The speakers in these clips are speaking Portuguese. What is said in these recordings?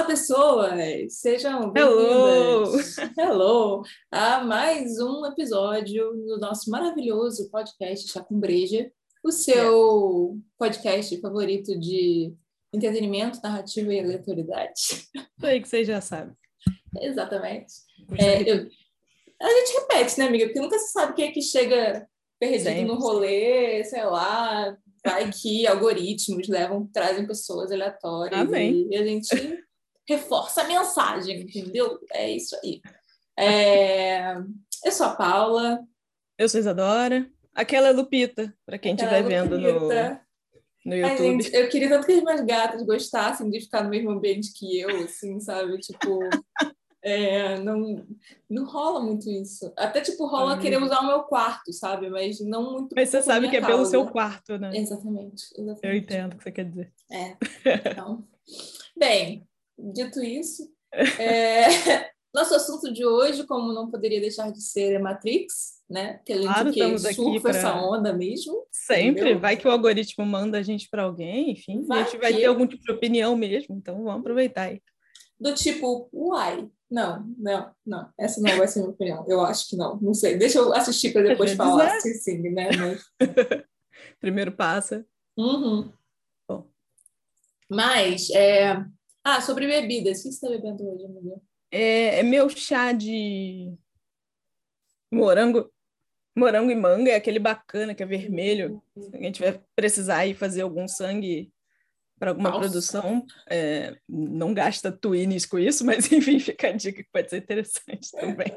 Olá, pessoas! Sejam bem-vindas! Hello! A mais um episódio do nosso maravilhoso podcast Chá com Breja, o seu podcast favorito de entretenimento, narrativa e aleatoriedade. Isso aí que você já sabe. Exatamente. É, eu... A gente repete, né, amiga? Porque nunca se sabe quem é que chega perdido Sempre. no rolê, sei lá, vai que algoritmos levam, trazem pessoas aleatórias Amém. e a gente reforça a mensagem, entendeu? É isso aí. É... Eu sou a Paula. Eu sou a Isadora. Aquela é Lupita, para quem estiver vendo no, no YouTube. Ai, gente, eu queria tanto que as minhas gatas gostassem de ficar no mesmo ambiente que eu, assim, sabe? Tipo, é, não, não rola muito isso. Até, tipo, rola querer usar o meu quarto, sabe? Mas não muito. Mas você sabe que é pelo seu quarto, né? Exatamente, exatamente. Eu entendo o que você quer dizer. É. Então. Bem, dito isso, é... nosso assunto de hoje, como não poderia deixar de ser, é Matrix, né? Que a gente claro, que surfa pra... essa onda mesmo. Sempre, entendeu? vai que o algoritmo manda a gente para alguém, enfim, vai a gente vai que... ter algum tipo de opinião mesmo, então vamos aproveitar aí. Do tipo, uai, não, não, não, essa não vai ser minha opinião, eu acho que não, não sei, deixa eu assistir para depois falar, é. sim, sim, né? Mas... Primeiro passa. Uhum. Bom. Mas, é... ah, sobre bebidas, o que você está bebendo hoje, amiga? É, é meu chá de morango morango e manga é aquele bacana que é vermelho. Se a gente vai precisar ir fazer algum sangue para alguma Nossa. produção, é, não gasta twins com isso, mas enfim, fica a dica que pode ser interessante também.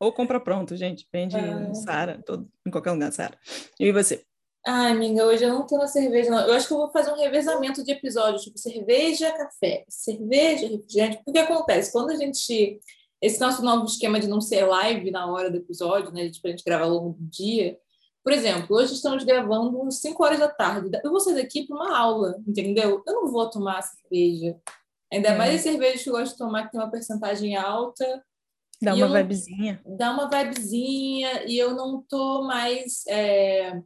Ou compra pronto, gente. Vende no Sara, em qualquer lugar, Sara. E você? Ai, amiga, hoje eu não tenho uma cerveja, não. Eu acho que eu vou fazer um revezamento de episódios, tipo cerveja, café, cerveja, refrigerante. O que acontece? Quando a gente esse nosso novo esquema de não ser live na hora do episódio, né? Tipo, a gente grava ao longo do dia. Por exemplo, hoje estamos gravando às 5 horas da tarde. Eu vou sair daqui para uma aula, entendeu? Eu não vou tomar cerveja. Ainda é. mais as cervejas que eu gosto de tomar, que tem uma percentagem alta. Dá uma vibezinha. Dá uma vibezinha, e eu não tô mais. É...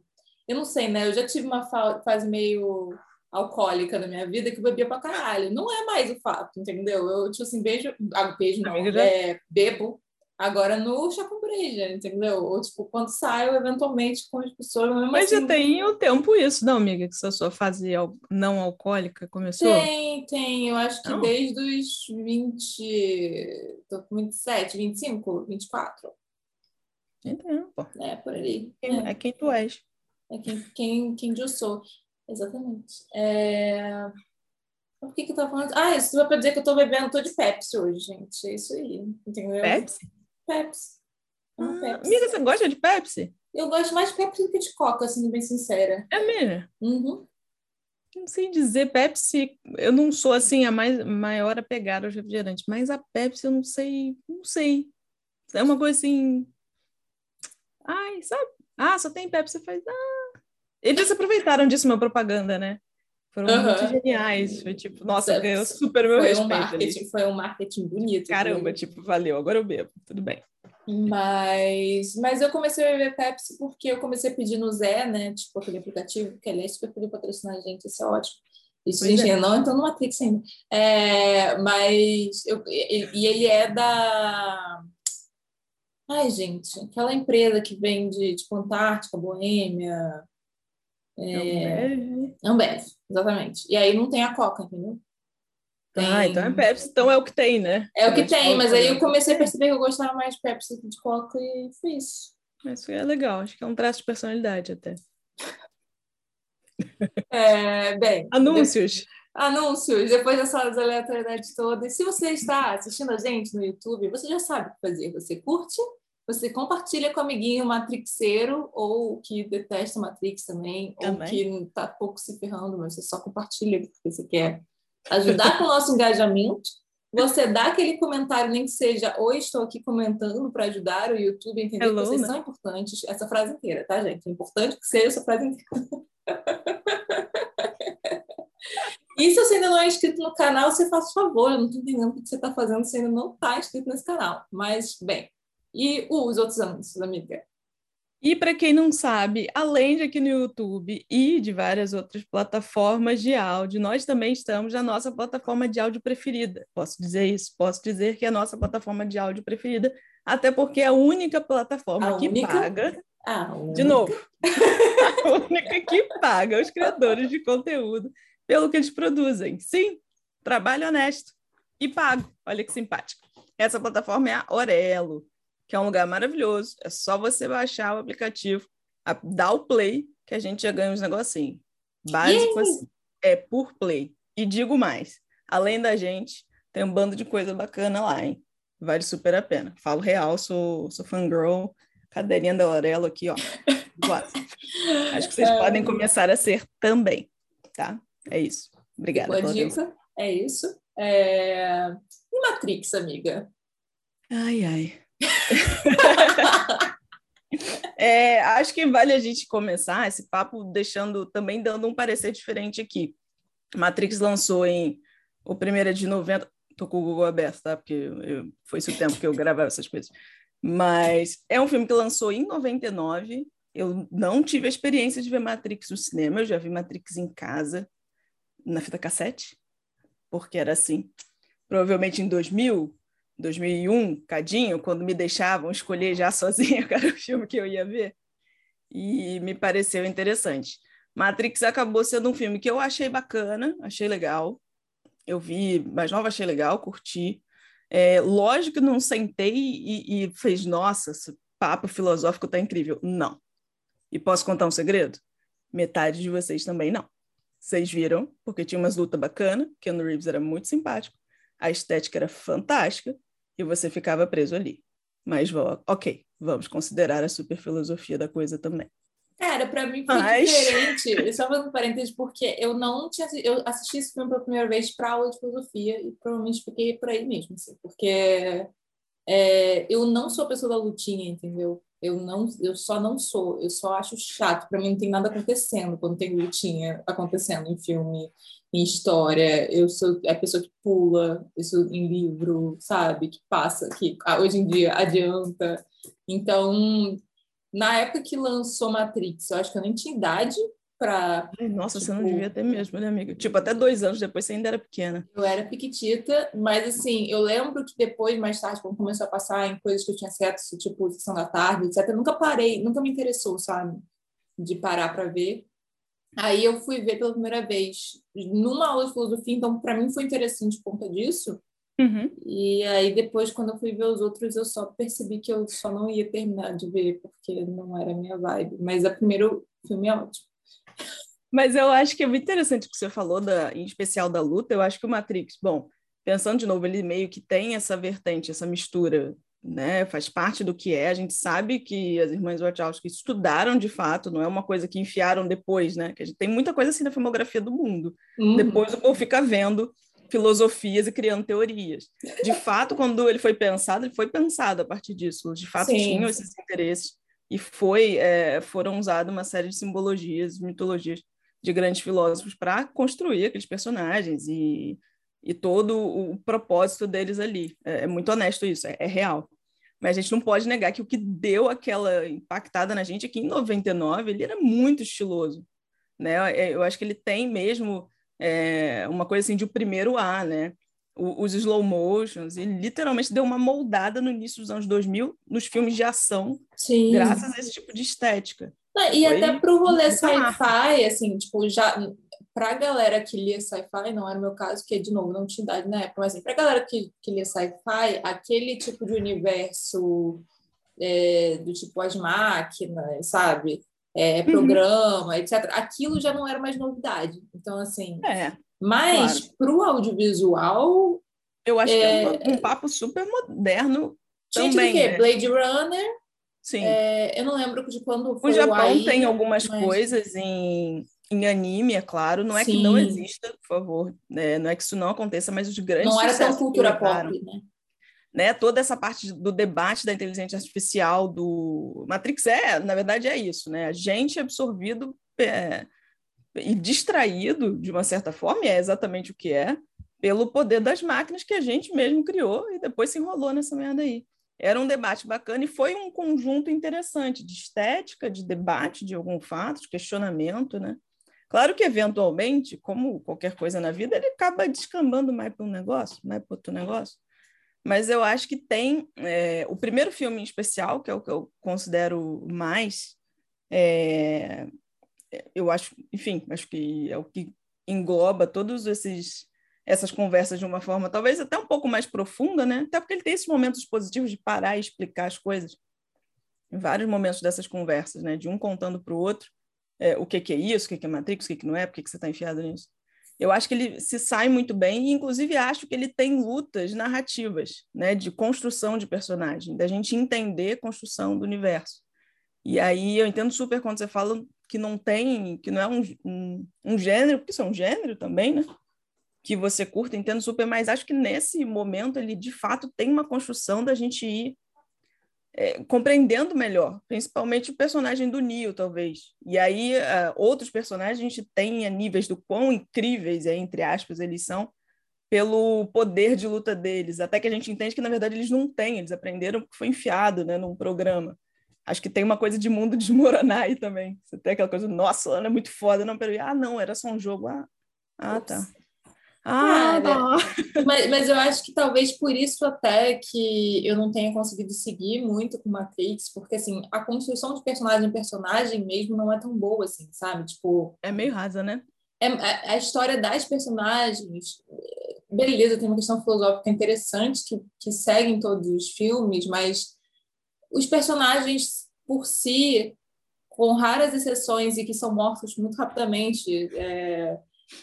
Eu não sei, né? Eu já tive uma fase meio alcoólica na minha vida que eu bebia pra caralho. Não é mais o fato, entendeu? Eu, tipo assim, beijo, ah, beijo não, é, bebo agora no chá com breja, entendeu? Ou, tipo, quando saio, eventualmente, com as pessoas... Mas assim, já tem o tempo isso, não, amiga? Que essa sua fase não alcoólica começou? Tem, tem. Eu acho que não. desde os 20... Tô com 27, 25, 24. Entendo, pô. É, por ali. É, é quem tu és. É quem, quem, quem eu sou. Exatamente. É... Por que que eu tava falando? Ah, isso vai pra dizer que eu tô bebendo, tô de Pepsi hoje, gente. É isso aí, entendeu? Pepsi? Pepsi. Ah, Pepsi. Amiga, você gosta de Pepsi? Eu gosto mais de Pepsi do que de Coca, sendo bem sincera. É mesmo? Uhum. Não sei dizer, Pepsi, eu não sou assim a mais maior apegada aos refrigerantes, mas a Pepsi eu não sei, não sei. É uma coisa assim. Ai, sabe? Ah, só tem Pepsi, você faz. Ah, eles aproveitaram disso uma propaganda, né? Foram uhum. muito geniais. Foi tipo, nossa, ganhou super meu foi respeito. Um marketing, foi um marketing bonito. Caramba, foi. tipo, valeu, agora eu bebo, tudo bem. Mas, mas eu comecei a beber Pepsi porque eu comecei a pedir no Zé, né? Tipo, aquele aplicativo, que aliás super podia patrocinar a gente, isso é ótimo. Isso, gente, é. não então no Matrix ainda. É, mas, eu, e, e ele é da. Ai, gente, aquela empresa que vende, tipo, Antártica, Boêmia, é... Ambev, exatamente. E aí não tem a Coca, entendeu? Tem... Ah, então é Pepsi, então é o que tem, né? É o que tem, mas aí eu comecei a perceber que eu gostava mais de Pepsi que de Coca e foi isso. Isso é legal, acho que é um traço de personalidade até. É, bem. Anúncios. De... Anúncios, depois dessas aleatoriedades todas. Se você está assistindo a gente no YouTube, você já sabe o que fazer. Você curte, você compartilha com o amiguinho matrixeiro ou que detesta Matrix também, também. ou que está pouco se ferrando, mas você só compartilha porque você quer ajudar com o nosso engajamento. Você dá aquele comentário, nem que seja Oi, estou aqui comentando para ajudar o YouTube a entender Hello, que vocês né? são importantes. Essa frase inteira, tá, gente? É importante que seja essa frase inteira. E se você ainda não é inscrito no canal, você faz favor, eu não estou entendendo o que você está fazendo se ainda não está inscrito nesse canal. Mas, bem, e os outros anúncios, amiga? E para quem não sabe, além de aqui no YouTube e de várias outras plataformas de áudio, nós também estamos na nossa plataforma de áudio preferida. Posso dizer isso? Posso dizer que é a nossa plataforma de áudio preferida, até porque é a única plataforma A que única? paga. Ah, De novo, a única que paga os criadores de conteúdo pelo que eles produzem. Sim, trabalho honesto e pago. Olha que simpático. Essa plataforma é a Orelo, que é um lugar maravilhoso. É só você baixar o aplicativo, a- dar o play, que a gente já ganha uns negocinhos. Básico assim. É por play. E digo mais, além da gente, tem um bando de coisa bacana lá, hein? Vale super a pena. Falo real, sou, sou fangirl, cadeirinha da Orelo aqui, ó. Acho que vocês É. podem começar a ser também, tá? É isso. Obrigada Boa atenção. dica. É isso. É... E Matrix, amiga? Ai, ai. É, acho que vale a gente começar esse papo deixando também dando um parecer diferente aqui. Matrix lançou em o primeiro é de 90, tô com o Google aberto, tá? Porque eu, foi esse o tempo que eu gravava essas coisas. Mas é um filme que lançou em 99. Eu não tive a experiência de ver Matrix no cinema, eu já vi Matrix em casa, na fita cassete, porque era assim. Provavelmente em 2000, 2001, cadinho, quando me deixavam escolher já sozinha era o filme que eu ia ver. E me pareceu interessante. Matrix acabou sendo um filme que eu achei bacana, achei legal. Eu vi mais nova, achei legal, curti. É, lógico que não sentei e, e fez, nossa, esse papo filosófico tá incrível. Não. E posso contar um segredo? Metade de vocês também não. Vocês viram, porque tinha umas lutas bacanas, Keanu Reeves era muito simpático, a estética era fantástica e você ficava preso ali. Mas, ok, vamos considerar a super filosofia da coisa também. Cara, pra mim foi Mas- diferente. Só fazendo parênteses, porque eu não tinha. Eu assisti esse filme pela primeira vez para aula de filosofia e provavelmente fiquei por aí mesmo, assim, porque é, eu não sou a pessoa da lutinha, entendeu? Eu não, eu só não sou. Eu só acho chato. Pra mim não tem nada acontecendo quando tem lutinha acontecendo em filme, em história. Eu sou a pessoa que pula, sou em livro, sabe? Que passa, que ah, hoje em dia adianta. Então, na época que lançou Matrix, eu acho que eu nem tinha idade Ai, Nossa, você não Tipo- devia ter mesmo, né, amiga? Tipo, até dois anos depois você ainda era pequena. Eu era piquitita, mas assim, eu lembro que depois, mais tarde, quando começou a passar em coisas que eu tinha acesso, tipo Sessão da Tarde, etc., eu nunca parei, nunca me interessou, sabe? De parar para ver. Aí eu fui ver pela primeira vez numa aula de filosofia, então para mim foi interessante por conta disso. Uhum. E aí depois, quando eu fui ver os outros, eu só percebi que eu só não ia terminar de ver, porque não era a minha vibe. Mas o primeiro filme é ótimo. Mas eu acho que é muito interessante o que você falou, da, em especial da luta. Eu acho que o Matrix, bom, pensando de novo, ele meio que tem essa vertente, essa mistura, né? Faz parte do que é. A gente sabe que as irmãs Wachowski estudaram de fato, não é uma coisa que enfiaram depois, né? Que a gente tem muita coisa assim na filmografia do mundo. Uhum. Depois o povo fica vendo filosofias e criando teorias. De fato, quando ele foi pensado, ele foi pensado a partir disso. De fato, Sim. tinham esses interesses e foi é, foram usadas uma série de simbologias, mitologias de grandes filósofos para construir aqueles personagens e, e todo o propósito deles ali. É, é muito honesto isso, é, é real. Mas a gente não pode negar que o que deu aquela impactada na gente é que em 99 ele era muito estiloso. Né? É, Eu acho que ele tem mesmo é, uma coisa assim de o primeiro A, né? O- os slow motions, ele literalmente deu uma moldada no início dos anos 2000 nos filmes de ação, Sim. graças a esse tipo de estética. Não, e Foi até pro rolê sci-fi, assim, tipo, já pra galera que lia sci-fi, não era o meu caso, porque, de novo, não tinha idade na época, mas assim, pra galera que, que lia sci-fi, aquele tipo de universo é, do tipo as máquinas, sabe? É, Uhum. programa, etc. Aquilo já não era mais novidade. Então, assim, É, mas pro audiovisual, eu acho que é É, um, um papo super moderno tinha tido o também. quê? né? Blade Runner, Sim. é, eu não lembro de quando O foi Japão AI, tem algumas mas- coisas em, em anime, é claro. Não é que não Sim. exista, por favor. né? Não é que isso não aconteça, mas os grandes Não era tão cultura pop, né? né? Toda essa parte do debate da inteligência artificial do Matrix é, na verdade, é isso, né? A gente absorvido é, e distraído de uma certa forma, e é exatamente o que é, pelo poder das máquinas que a gente mesmo criou e depois se enrolou nessa merda aí. Era um debate bacana e foi um conjunto interessante de estética, de debate de algum fato, de questionamento, né? Claro que, eventualmente, como qualquer coisa na vida, ele acaba descambando mais para um negócio, mais para outro negócio. Mas eu acho que tem é, o primeiro filme em especial, que é o que eu considero mais. É, eu acho, enfim, acho que é o que engloba todos esses essas conversas de uma forma talvez até um pouco mais profunda, né? Até porque ele tem esses momentos positivos de parar e explicar as coisas. Em vários momentos dessas conversas, né? De um contando para o outro é, o que, que, é isso, o que, que é Matrix, o que, que não é, por que, que você está enfiado nisso. Eu acho que ele se sai muito bem e, inclusive, acho que ele tem lutas narrativas, né? De construção de personagem, da gente entender a construção do universo. E aí eu entendo super quando você fala que não tem, que não é um, um, um gênero, porque isso é um gênero também, né? Que você curta, entendo super, mas acho que nesse momento ele de fato tem uma construção da gente ir é, compreendendo melhor, principalmente o personagem do Neo, talvez. E aí, uh, outros personagens a gente tem a níveis do quão incríveis, é, entre aspas, eles são, pelo poder de luta deles, até que a gente entende que, na verdade, eles não têm, eles aprenderam porque foi enfiado né, num programa. Acho que tem uma coisa de mundo desmoronar aí também. Você tem aquela coisa, nossa, Ana é muito foda, não, peraí, ah, não, era só um jogo, ah, ah tá. Ah, mas, mas eu acho que talvez por isso até que eu não tenha conseguido seguir muito com Matrix, porque assim, a construção de personagem em personagem mesmo não é tão boa assim, sabe? Tipo, é meio rasa, né? É, a, a história das personagens, beleza, tem uma questão filosófica interessante que, que segue em todos os filmes, mas os personagens por si, com raras exceções e que são mortos muito rapidamente, é,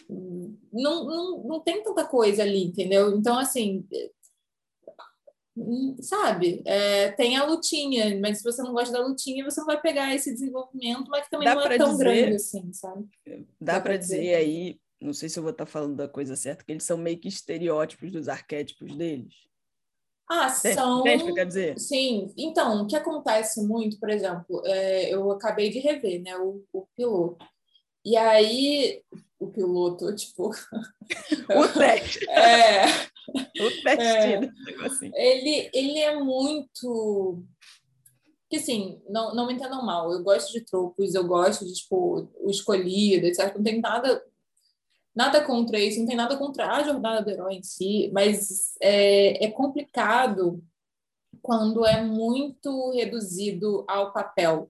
não, não, não tem tanta coisa ali, entendeu? Então, assim, sabe, é, tem a lutinha, mas se você não gosta da lutinha, você não vai pegar esse desenvolvimento, mas que também dá não é tão dizer, grande assim, sabe? Dá, dá para dizer, dizer aí, não sei se eu vou estar falando da coisa certa, que eles são meio que estereótipos dos arquétipos deles. Ah, são. Entende o que quer dizer? Sim. Então, o que acontece muito, por exemplo, é, eu acabei de rever né, o, o piloto. E aí, o piloto, tipo. o teste. É. O teste. É, assim. ele, ele é muito. Que assim, não, não me entendam mal, eu gosto de tropos, eu gosto de, tipo, o escolhido, etc. Não tem nada nada contra isso, não tem nada contra a jornada do herói em si, mas é, é complicado quando é muito reduzido ao papel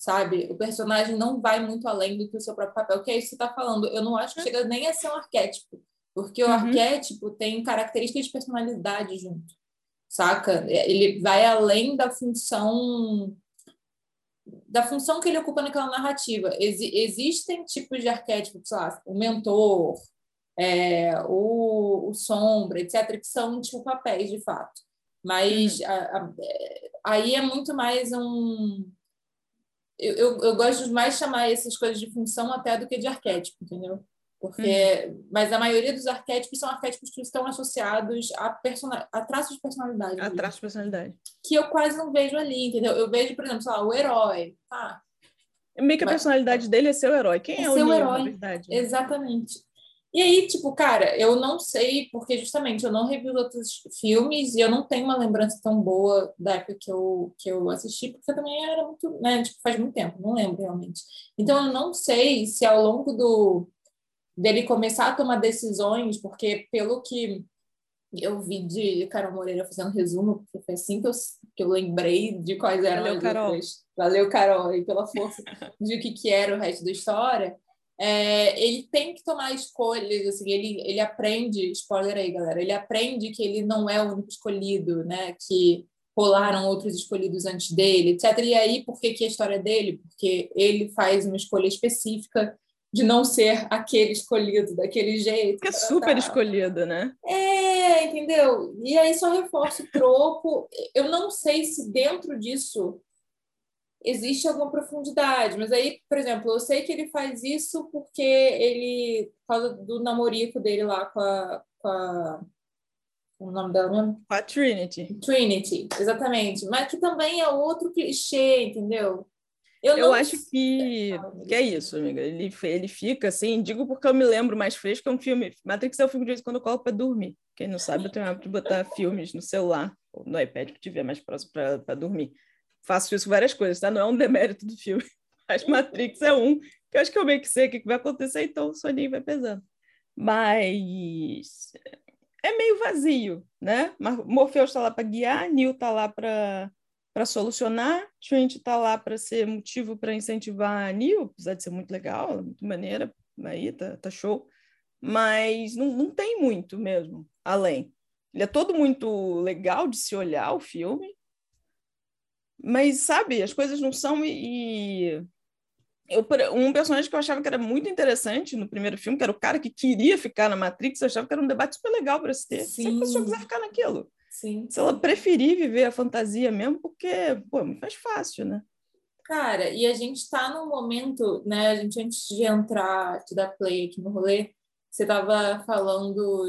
sabe? O personagem não vai muito além do que o seu próprio papel, que é isso que você está falando. Eu não acho que chega nem a ser um arquétipo, porque o uhum. arquétipo tem características de personalidade junto, saca? Ele vai além da função da função que ele ocupa naquela narrativa. Ex existem tipos de arquétipos, sei lá, o mentor, é, o, o sombra, etc., que são tipo papéis de fato. Mas uhum. a, a, é, aí é muito mais um eu, eu, eu, gosto de mais chamar essas coisas de função até do que de arquétipo, entendeu? Porque, uhum. mas a maioria dos arquétipos são arquétipos que estão associados a, persona, a traços de personalidade. A traços de personalidade. Que eu quase não vejo ali, entendeu? Eu vejo, por exemplo, sei lá, o herói. Tá? Meio que a personalidade dele é ser o herói. Quem é, é o Neo, herói. na verdade? Exatamente. E aí, tipo, cara, eu não sei, porque justamente eu não revi os outros filmes e eu não tenho uma lembrança tão boa da época que eu, que eu assisti, porque também era muito, né, tipo, faz muito tempo, não lembro realmente. Então eu não sei se ao longo do dele começar a tomar decisões, porque pelo que eu vi de Carol Moreira fazendo resumo, porque foi assim que eu, que eu lembrei de quais eram Valeu, as Carol. Valeu, Carol, e pela força de o que, que era o resto da história é, ele tem que tomar escolhas, assim, ele, ele aprende, spoiler aí, galera, ele aprende que ele não é o único escolhido, né, que rolaram outros escolhidos antes dele, etc. E aí, por que, que a história é dele? Porque ele faz uma escolha específica de não ser aquele escolhido daquele jeito. Que é super escolhido, né? É, entendeu? E aí só reforça o troco. Eu não sei se dentro disso existe alguma profundidade. Mas aí, por exemplo, eu sei que ele faz isso porque ele, por causa do namorico dele lá com a. Com a o nome dela mesmo? A Trinity. Trinity, exatamente. Mas que também é outro clichê, entendeu? Eu, eu acho que, que é isso, amiga. Ele, ele fica assim, digo porque eu me lembro mais fresco, é um filme. Matrix é um filme de vez em quando eu coloco para dormir. Quem não sabe, eu tenho hábito de botar filmes no celular ou no iPad que tiver mais próximo para dormir. Faço isso várias coisas, tá? Não é um demérito do filme. Mas Matrix é um, que eu acho que eu meio que sei o que vai acontecer, então o soninho vai pesando. Mas é meio vazio, né? Morpheus está lá para guiar, Neo está lá para para solucionar, Trinity está lá para ser motivo para incentivar a Neo, apesar de ser muito legal, muito maneira, aí tá, tá show, mas não, não tem muito mesmo, além. Ele é todo muito legal de se olhar, o filme, mas, sabe, as coisas não são e eu, um personagem que eu achava que era muito interessante no primeiro filme, que era o cara que queria ficar na Matrix, eu achava que era um debate super legal para se ter. Sim. Se a pessoa quiser ficar naquilo. Sim. Se ela preferir viver a fantasia mesmo, porque, pô, é muito mais fácil, né? Cara, e a gente está num momento, né? A gente, antes de entrar, de dar play aqui no rolê, você estava falando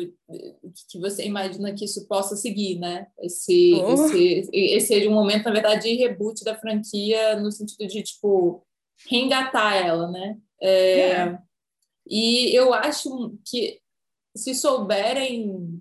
que você imagina que isso possa seguir, né? Esse, oh. esse, esse seja um momento, na verdade, de reboot da franquia, no sentido de, tipo, reengatar ela, né? É, é. E eu acho que se souberem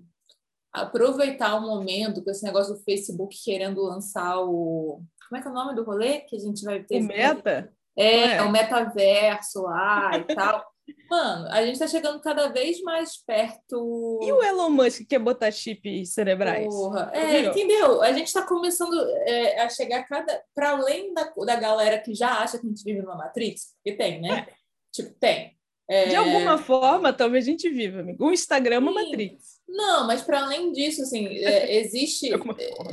aproveitar o momento com esse negócio do Facebook querendo lançar o. Como é que é o nome do rolê que a gente vai ter? O meta? É, é, o metaverso lá e tal. Mano, a gente tá chegando cada vez mais perto. E o Elon Musk quer botar chip cerebrais? Porra. É, entendeu? A gente tá começando é, a chegar cada. para além da, da galera que já acha que a gente vive numa Matrix, porque tem, né? É. Tipo, tem. É... De alguma forma, talvez a gente viva, amigo. O Instagram é uma Matrix. Não, mas para além disso, assim, é, existe,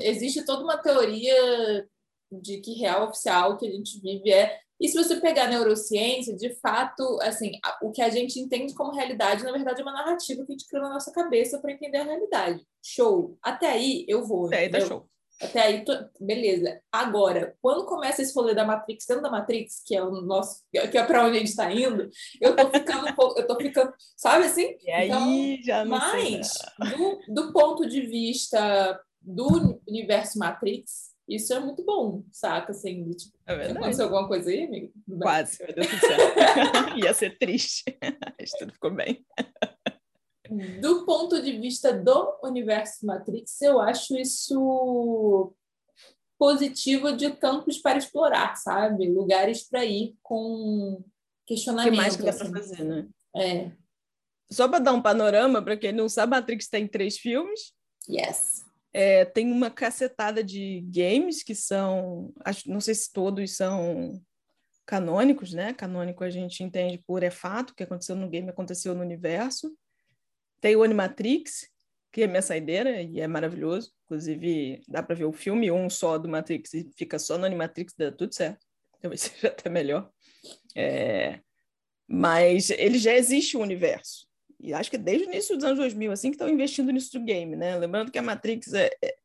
existe toda uma teoria de que real oficial que a gente vive é e se você pegar a neurociência, de fato, assim, o que a gente entende como realidade, na verdade, é uma narrativa que a gente cria na nossa cabeça para entender a realidade. Show. Até aí eu vou. Até aí tá show. Até aí, tô... beleza. Agora, quando começa esse rolê da Matrix, dentro da Matrix, que é o nosso, que é para onde a gente está indo, eu tô ficando um pouco, eu tô ficando, sabe assim? E aí, então, já não mas, do, do ponto de vista do universo Matrix, isso é muito bom, saca? Assim, tipo, é verdade. Aconteceu alguma coisa aí, amigo? Quase, deu tudo certo. Ia ser triste, mas tudo ficou bem. Do ponto de vista do universo Matrix, eu acho isso positivo de campos para explorar, sabe? Lugares para ir com questionamento. O que mais que dá assim. para fazer, né? É. Só para dar um panorama, para quem não sabe, Matrix tem três filmes. Yes. É, tem uma cacetada de games que são, acho, não sei se todos são canônicos, né? Canônico a gente entende por é fato, o que aconteceu no game aconteceu no universo. Tem o Animatrix, que é minha saideira e é maravilhoso. Inclusive, dá para ver o filme um só do Matrix e fica só no Animatrix, dá tudo certo. Talvez seja até melhor. É... Mas ele já existe o universo e acho que desde o início dos anos 2000, assim, que estão investindo nisso do game, né? Lembrando que a Matrix é, é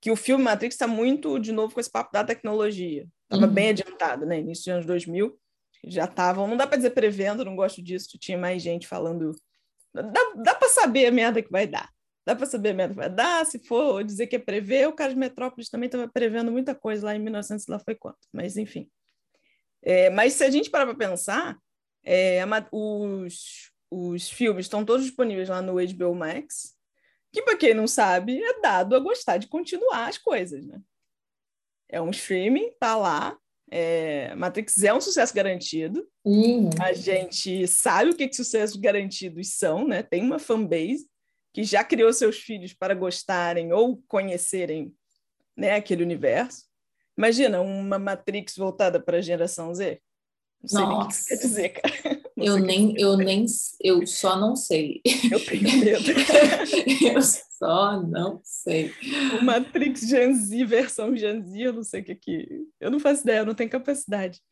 que o filme Matrix está muito, de novo, com esse papo da tecnologia. Estava uhum. bem adiantado, né? Início dos anos 2000, já estavam, não dá para dizer prevendo, não gosto disso, tinha mais gente falando. Dá, dá para saber a merda que vai dar. Dá para saber a merda que vai dar. Se for dizer que é prever, o cara de Metrópolis também estava prevendo muita coisa lá em 1900, lá foi quanto. Mas, enfim. É, mas se a gente parar para pensar, é, os, os filmes estão todos disponíveis lá no HBO Max, que, para quem não sabe, é dado a gostar de continuar as coisas, né? É um streaming, tá lá. É... Matrix é um sucesso garantido. Uhum. A gente sabe o que, que sucessos garantidos são, né? Tem uma fanbase que já criou seus filhos para gostarem ou conhecerem né, aquele universo. Imagina uma Matrix voltada para a geração Z. Não sei Nossa. nem o que quer dizer, cara. Eu nem, eu nem, eu só não sei. Eu tenho medo. eu só não sei. O Matrix Gen Z, versão Gen Z, eu não sei o que que. Eu não faço ideia, eu não tenho capacidade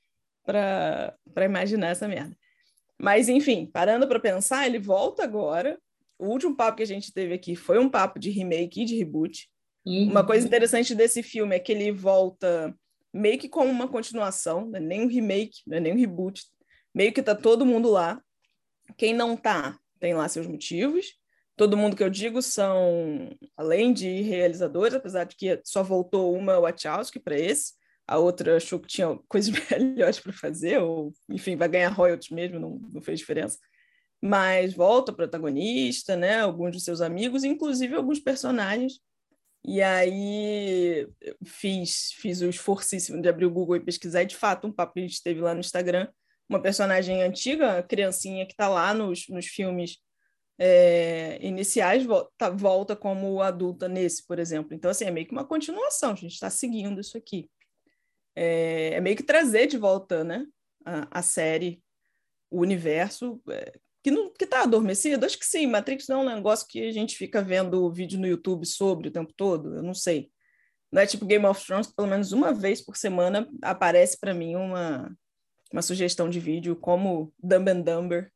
para imaginar essa merda. Mas, enfim, parando para pensar, ele volta agora. O último papo que a gente teve aqui foi um papo de remake e de reboot. Uhum. Uma coisa interessante desse filme é que ele volta meio que como uma continuação, não é nem um remake, não é nem um reboot, meio que tá todo mundo lá. Quem não tá, tem lá seus motivos. Todo mundo que eu digo são, além de realizadores, apesar de que só voltou uma Wachowski para esse, a outra achou que tinha coisas melhores para fazer, ou, enfim, vai ganhar royalties mesmo, não, não fez diferença. Mas volta o protagonista, né? Alguns dos seus amigos, inclusive alguns personagens E aí fiz, fiz o esforçíssimo de abrir o Google e pesquisar, e de fato, um papo que a gente teve lá no Instagram, uma personagem antiga, criancinha que está lá nos, nos filmes é, iniciais, volta, volta como adulta nesse, por exemplo. Então, assim, é meio que uma continuação, a gente está seguindo isso aqui. É, é, meio que trazer de volta, né, a, a série, o universo, é, que que está adormecido? Acho que sim. Matrix não é um negócio que a gente fica vendo vídeo no YouTube sobre o tempo todo. Eu não sei. Não é tipo Game of Thrones, pelo menos uma vez por semana aparece para mim uma, uma sugestão de vídeo como Dumb and Dumber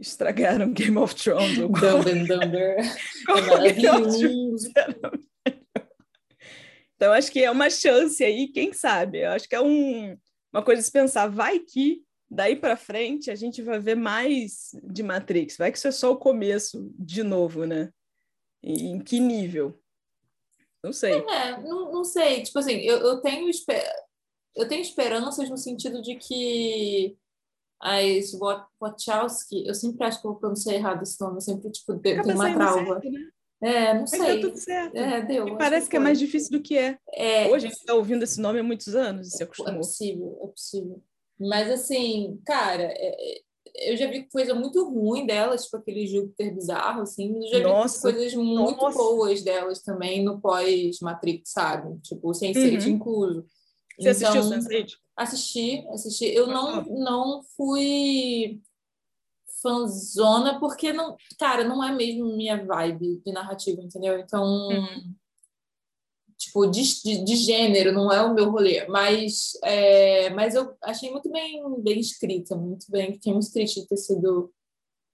estragaram Game of Thrones. Ou Dumb and Dumber. é. Então, acho que é uma chance aí, quem sabe? Eu acho que é um, uma coisa de se pensar, vai que daí para frente a gente vai ver mais de Matrix. Vai que isso é só o começo de novo, né? E em que nível? Não sei. É, não, não sei. Tipo assim, eu, eu tenho eu tenho esperanças no sentido de que as Wachowski, eu sempre acho que eu vou pronunciar errado esse nome, eu sempre tipo, tenho uma trava. Certo, né? É, não Mas sei. Deu tudo certo. É, deu. E parece que, que é mais difícil do que é. é. Hoje a gente está ouvindo esse nome há muitos anos e se acostumou. É possível, é possível. Mas assim, cara, é, é, eu já vi coisa muito ruim delas, tipo aquele Júpiter bizarro, assim, mas eu já nossa, vi coisas muito nossa. boas delas também no pós-Matrix, sabe? Tipo, sem uhum. ser incluso. Você então, assistiu Sense8? Assisti, assisti. Eu não, não fui fanzona porque não, cara, não é mesmo minha vibe de narrativa, entendeu? Então, uhum tipo, de, de, de, gênero, não é o meu rolê, mas, é, mas eu achei muito bem, bem escrita, muito bem, que tinha muito triste de ter sido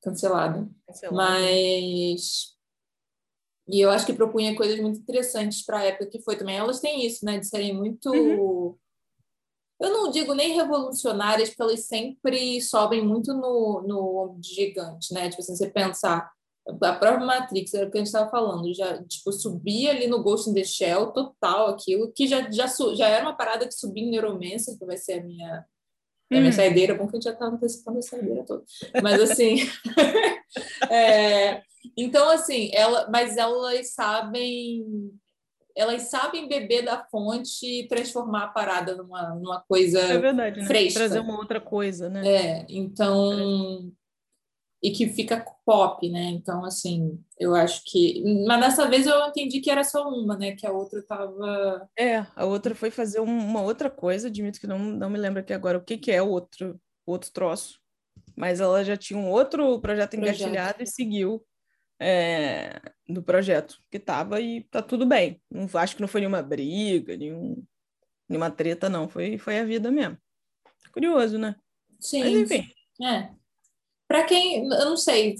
cancelada. Cancelado. Mas. E eu acho que propunha coisas muito interessantes para a época que foi também. Elas têm isso, né, de serem muito. Uhum. Eu não digo nem revolucionárias, porque elas sempre sobem muito no, no gigante, né? Tipo assim, você pensar a própria Matrix, era o que a gente estava falando, já tipo, subia ali no Ghost in the Shell, total aquilo, que já, já, já era uma parada que subia em Neuromancer, que vai ser a minha, hum. a minha saideira, bom que a gente já está antecipando a saideira toda. Mas assim. é, então, assim, ela, mas elas sabem. Elas sabem beber da fonte e transformar a parada numa, numa coisa é verdade, né? fresca. Trazer uma outra coisa, né? É, então. É e que fica pop, né? Então, assim, eu acho que. Mas dessa vez eu entendi que era só uma, né? Que a outra tava. É, a outra foi fazer uma outra coisa, admito que não, não me lembro aqui agora o que, que é o outro, outro troço. Mas ela já tinha um outro projeto engatilhado projeto. e seguiu é, no projeto que tava e tá tudo bem. Não, acho que não foi nenhuma briga, nenhum, nenhuma treta, não. Foi, foi a vida mesmo. Curioso, né? Sim. Mas enfim. É. Para quem, eu não sei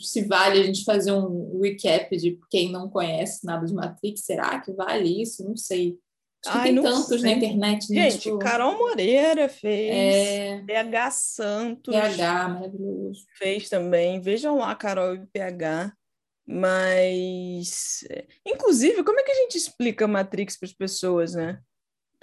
se vale a gente fazer um recap de quem não conhece nada de Matrix, será que vale isso? Não sei. Acho Ai, tem tantos sei. na internet. Né? Gente, tipo... Carol Moreira fez, é... PH Santos. PH, maravilhoso. Fez também. Vejam lá, Carol e PH. Mas, inclusive, como é que a gente explica Matrix para as pessoas, né?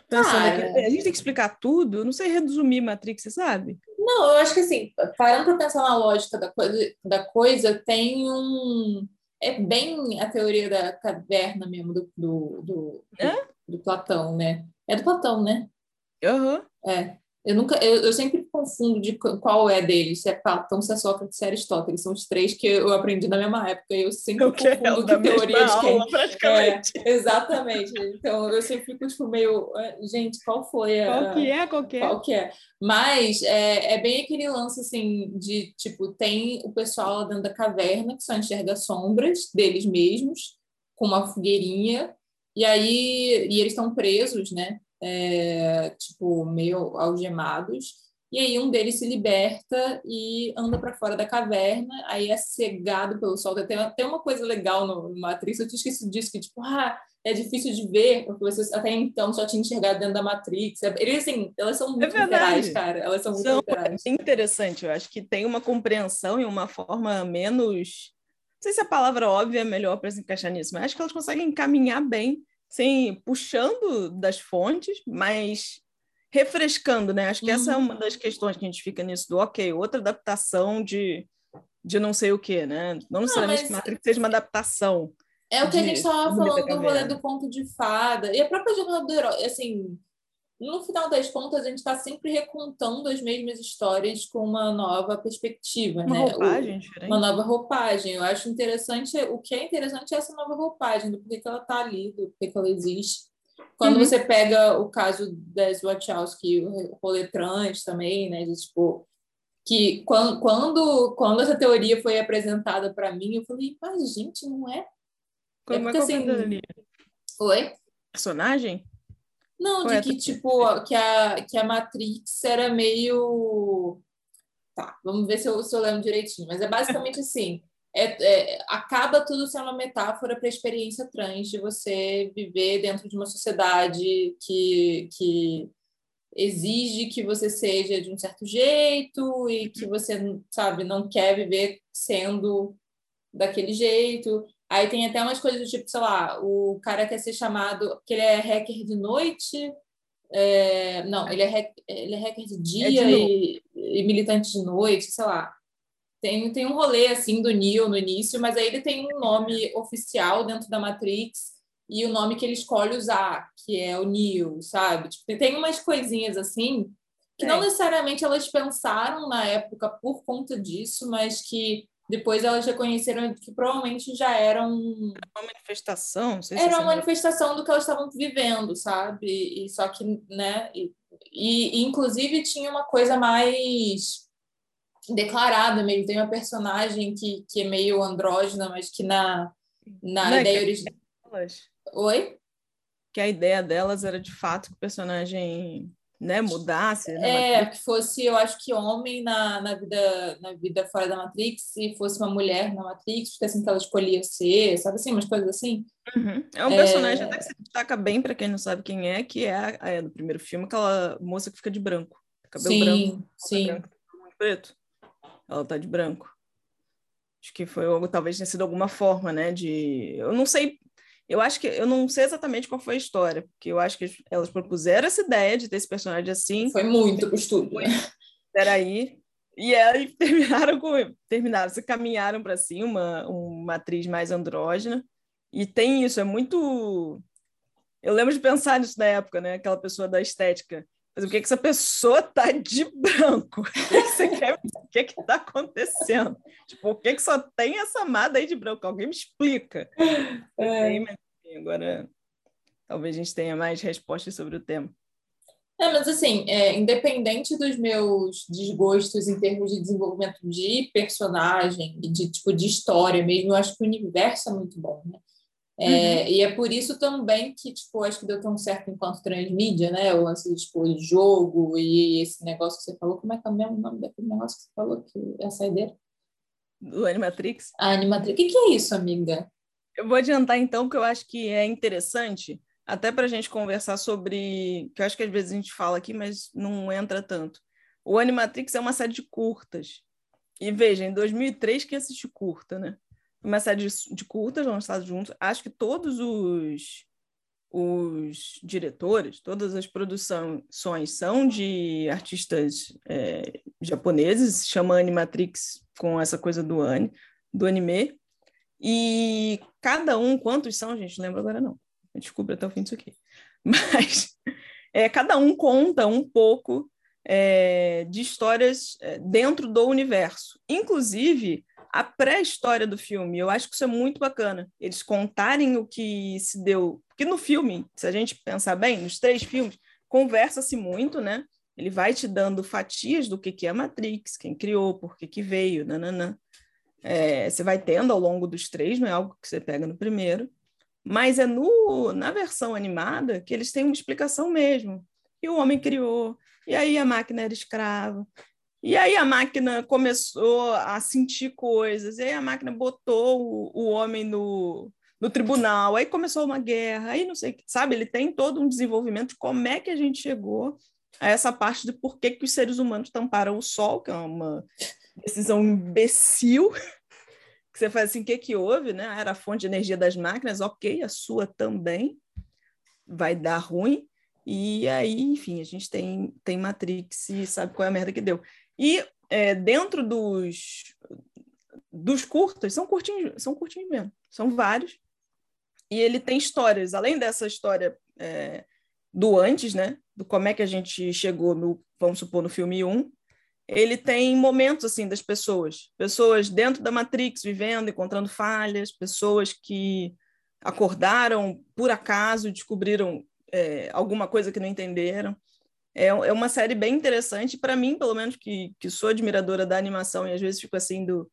Pensando aqui, a gente tem que explicar tudo, não sei resumir Matrix, você sabe? Não, eu acho que assim, parando para pensar na lógica da coisa, da coisa, tem um. É bem a teoria da caverna mesmo do, do, do, é? do, do Platão, né? É do Platão, né? Uhum. É. Eu nunca, eu, eu, sempre confundo de qual é deles, se é Platão, se é Sócrates, se é Aristóteles. São os três que eu aprendi na mesma época. E eu sempre eu confundo que teoria de quem. praticamente. É, exatamente. Então eu sempre fico tipo, meio, é, gente, qual foi a. Qual que é, qual que é? Qual que é? Mas é, é bem aquele lance assim de tipo, tem o pessoal lá dentro da caverna que só enxerga sombras deles mesmos, com uma fogueirinha, e aí e eles estão presos, né? é, tipo, meio algemados. E aí um deles se liberta e anda para fora da caverna, aí é cegado pelo sol. Tem, tem uma coisa legal no, no Matrix, eu tinha esquecido disso, que tipo, ah, é difícil de ver, porque você até então só tinha enxergado dentro da Matrix. Eles, assim, elas são muito é literais, cara. Elas são muito são, literais. É interessante, eu acho que tem uma compreensão e uma forma menos... Não sei se a palavra óbvia é melhor para se encaixar nisso, mas acho que elas conseguem caminhar bem sem puxando das fontes, mas refrescando, né? Acho que uhum. essa é uma das questões que a gente fica nisso do ok, outra adaptação de, de não sei o que, né? Não necessariamente não, mas... que Matrix seja uma adaptação, É o que a de gente estava falando do rolê do conto de fada. E a própria jornada do herói, assim, no final das contas, a gente está sempre recontando as mesmas histórias com uma nova perspectiva, Uma né? Roupagem diferente. uma nova roupagem. Eu acho interessante, o que é interessante é essa nova roupagem, do porquê que ela está ali, do porquê que ela existe. Quando Uhum. você pega o caso das Wachowski, o rolê trans também, né? De, tipo, que quando, quando, quando essa teoria foi apresentada para mim, eu falei, mas gente, não é? Como é porque, que eu assim? Oi? Personagem? Não, é de que, tipo, que a, que a Matrix era meio. Tá, vamos ver se eu, se eu lembro direitinho. Mas é basicamente assim: é, é- acaba tudo sendo uma metáfora para a experiência trans de você viver dentro de uma sociedade que, que exige que você seja de um certo jeito e que você, sabe, não quer viver sendo daquele jeito. Aí tem até umas coisas do tipo, sei lá, o cara quer ser chamado, que ele é hacker de noite. é, não, ele é, hack- ele é hacker de dia de e, e militante de noite, sei lá. Tem, tem um rolê assim do Neo no início, mas aí ele tem um nome oficial dentro da Matrix e o nome que ele escolhe usar, que é o Neo, sabe? Tipo, tem umas coisinhas assim que não É. necessariamente elas pensaram na época por conta disso, mas que depois elas reconheceram que provavelmente já eram Uma manifestação? Não sei se era uma manifestação do que elas estavam vivendo, sabe? E só que, né? E, e, e, inclusive tinha uma coisa mais declarada mesmo. Tem uma personagem que, que é meio andrógena, mas que na, na Não, é ideia original. Oi? que a ideia delas era de fato que o personagem né, mudasse. né, É, que fosse, eu acho que homem na, na, vida, na vida fora da Matrix, e fosse uma mulher na Matrix, porque assim que ela escolhia ser, sabe assim, umas coisas assim. Uhum. É um personagem até que se destaca bem para quem não sabe quem é, que é a, a do primeiro filme, aquela moça que fica de branco. Cabelo sim, branco, sim. branco, muito preto. Ela tá de branco. Acho que foi talvez tenha sido alguma forma, né? De. Eu não sei. Eu acho que eu não sei exatamente qual foi a história, porque eu acho que elas propuseram essa ideia de ter esse personagem assim, Foi muito estúdio. né? aí, e aí terminaram com. Terminaram, se caminharam para si, uma, uma atriz mais andrógena. E tem isso, é muito. Eu lembro de pensar nisso na época, né? Aquela pessoa da estética. Mas o que, que essa pessoa tá de branco? O que, que você quer? O que que tá acontecendo? Tipo, por que, que só tem essa amada aí de branco? Alguém me explica. É. Mas, agora talvez a gente tenha mais respostas sobre o tema. É, mas assim, é, independente dos meus desgostos em termos de desenvolvimento de personagem de tipo de história mesmo, eu acho que o universo é muito bom, né? É, E é por isso também que, tipo, acho que deu tão certo enquanto transmídia, né? O lance de, tipo, jogo e esse negócio que você falou. Como é que é o mesmo nome daquele negócio que você falou? Que é a saideira? Do Animatrix. A Animatrix. O que, que é isso, amiga? Eu vou adiantar então, porque eu acho que é interessante, até para a gente conversar sobre. que eu acho que às vezes a gente fala aqui, mas não entra tanto. O Animatrix é uma série de curtas. E veja, em 2003 que assisti curta, né? Uma série de, de curtas lançadas juntos. Acho que todos os, os diretores, todas as produções são de artistas é, japoneses, chama Animatrix com essa coisa do, an, do anime. E cada um, quantos são, gente? Não lembro agora, não. Eu descubro até o fim disso aqui. Mas é, cada um conta um pouco é, de histórias é, dentro do universo. Inclusive, a pré-história do filme. Eu acho que isso é muito bacana. Eles contarem o que se deu. Porque no filme, se a gente pensar bem, nos três filmes, conversa-se muito, né? Ele vai te dando fatias do que, que é a Matrix, quem criou, por que, que veio, nananã. É, você vai tendo ao longo dos três, não é algo que você pega no primeiro, mas é no, na versão animada que eles têm uma explicação mesmo. E o homem criou, e aí a máquina era escrava, e aí a máquina começou a sentir coisas, e aí a máquina botou o, o homem no, no tribunal, aí começou uma guerra, aí não sei, sabe? Ele tem todo um desenvolvimento de como é que a gente chegou a essa parte de por que, que os seres humanos tamparam o sol, que é uma decisão imbecil, que você faz assim, o que que houve, né? Era a fonte de energia das máquinas, ok, a sua também vai dar ruim, e aí, enfim, a gente tem, tem Matrix e sabe qual é a merda que deu. E é, dentro dos, dos curtas, são curtinhos, são curtinhos mesmo, são vários, e ele tem histórias, além dessa história é, do antes, né? Do como é que a gente chegou no, vamos supor, no filme 1, ele tem momentos assim das pessoas, pessoas dentro da Matrix vivendo, encontrando falhas, pessoas que acordaram por acaso, descobriram é, alguma coisa que não entenderam. É, é uma série bem interessante para mim, pelo menos que, que sou admiradora da animação e às vezes fico assim do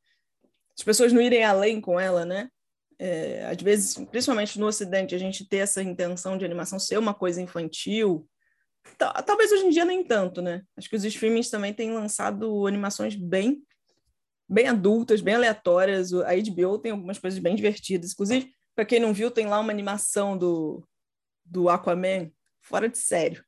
as pessoas não irem além com ela, né? É, às vezes, principalmente no Ocidente, a gente ter essa intenção de animação ser uma coisa infantil, Talvez hoje em dia nem tanto, né? Acho que os streamings também têm lançado animações bem bem adultas, bem aleatórias. A HBO tem algumas coisas bem divertidas. Inclusive, para quem não viu, tem lá uma animação do, do Aquaman fora de sério.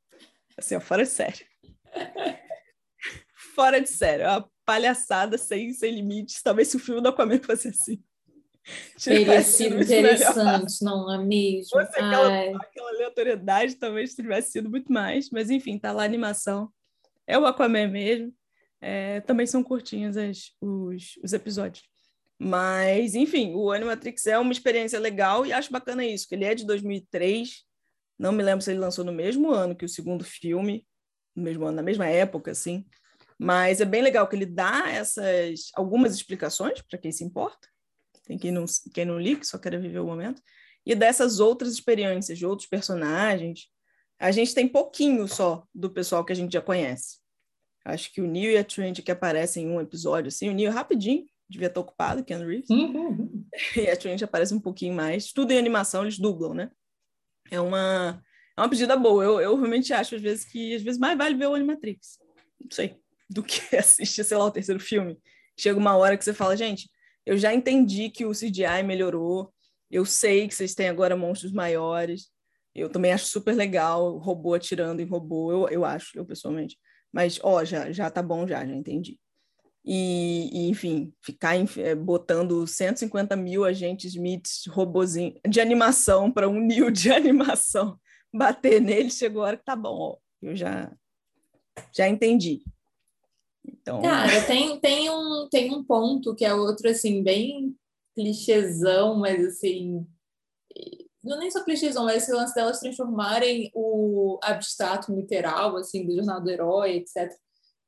Assim, ó, fora de sério. fora de sério. É uma palhaçada sem, sem limites. Talvez se o filme do Aquaman fosse assim. Teria sido interessante, não é mesmo? Fosse aquela, aquela aleatoriedade talvez tivesse sido muito mais, mas enfim, tá lá a animação. É o Aquaman mesmo. É, também são curtinhos as, os, os episódios. Mas, enfim, o Animatrix é uma experiência legal e acho bacana isso, que ele é de 2003. Não me lembro se ele lançou no mesmo ano que o segundo filme, no mesmo ano, na mesma época, assim. Mas é bem legal que ele dá essas algumas explicações para quem se importa tem quem não, quem não li, que só quer viver o momento, e dessas outras experiências, de outros personagens. A gente tem pouquinho só do pessoal que a gente já conhece. Acho que o Neil e a Trent que aparecem em um episódio, assim, o Neil rapidinho, devia estar ocupado, Ken Reeves, uhum. e a Trent aparece um pouquinho mais. Tudo em animação, eles dublam, né? É uma, é uma pedida boa. Eu, eu realmente acho, às vezes, que às vezes mais vale ver o Animatrix. Não sei, do que assistir, sei lá, o terceiro filme. Chega uma hora que você fala, gente, eu já entendi que o CGI melhorou, eu sei que vocês têm agora monstros maiores, eu também acho super legal robô atirando em robô, eu, eu acho, eu pessoalmente. Mas, ó, já, já tá bom, já, já entendi. E, e enfim, ficar é, botando 150 mil agentes MITs robozinho de animação para um Neo de animação bater nele, chegou a hora que tá bom, ó, eu já, já entendi. Então... Cara, tem, tem, um, tem um ponto que é outro, assim, bem clichêzão, mas assim. Não nem só clichêzão, mas esse lance delas transformarem o abstrato literal, assim, do jornal do herói, etc.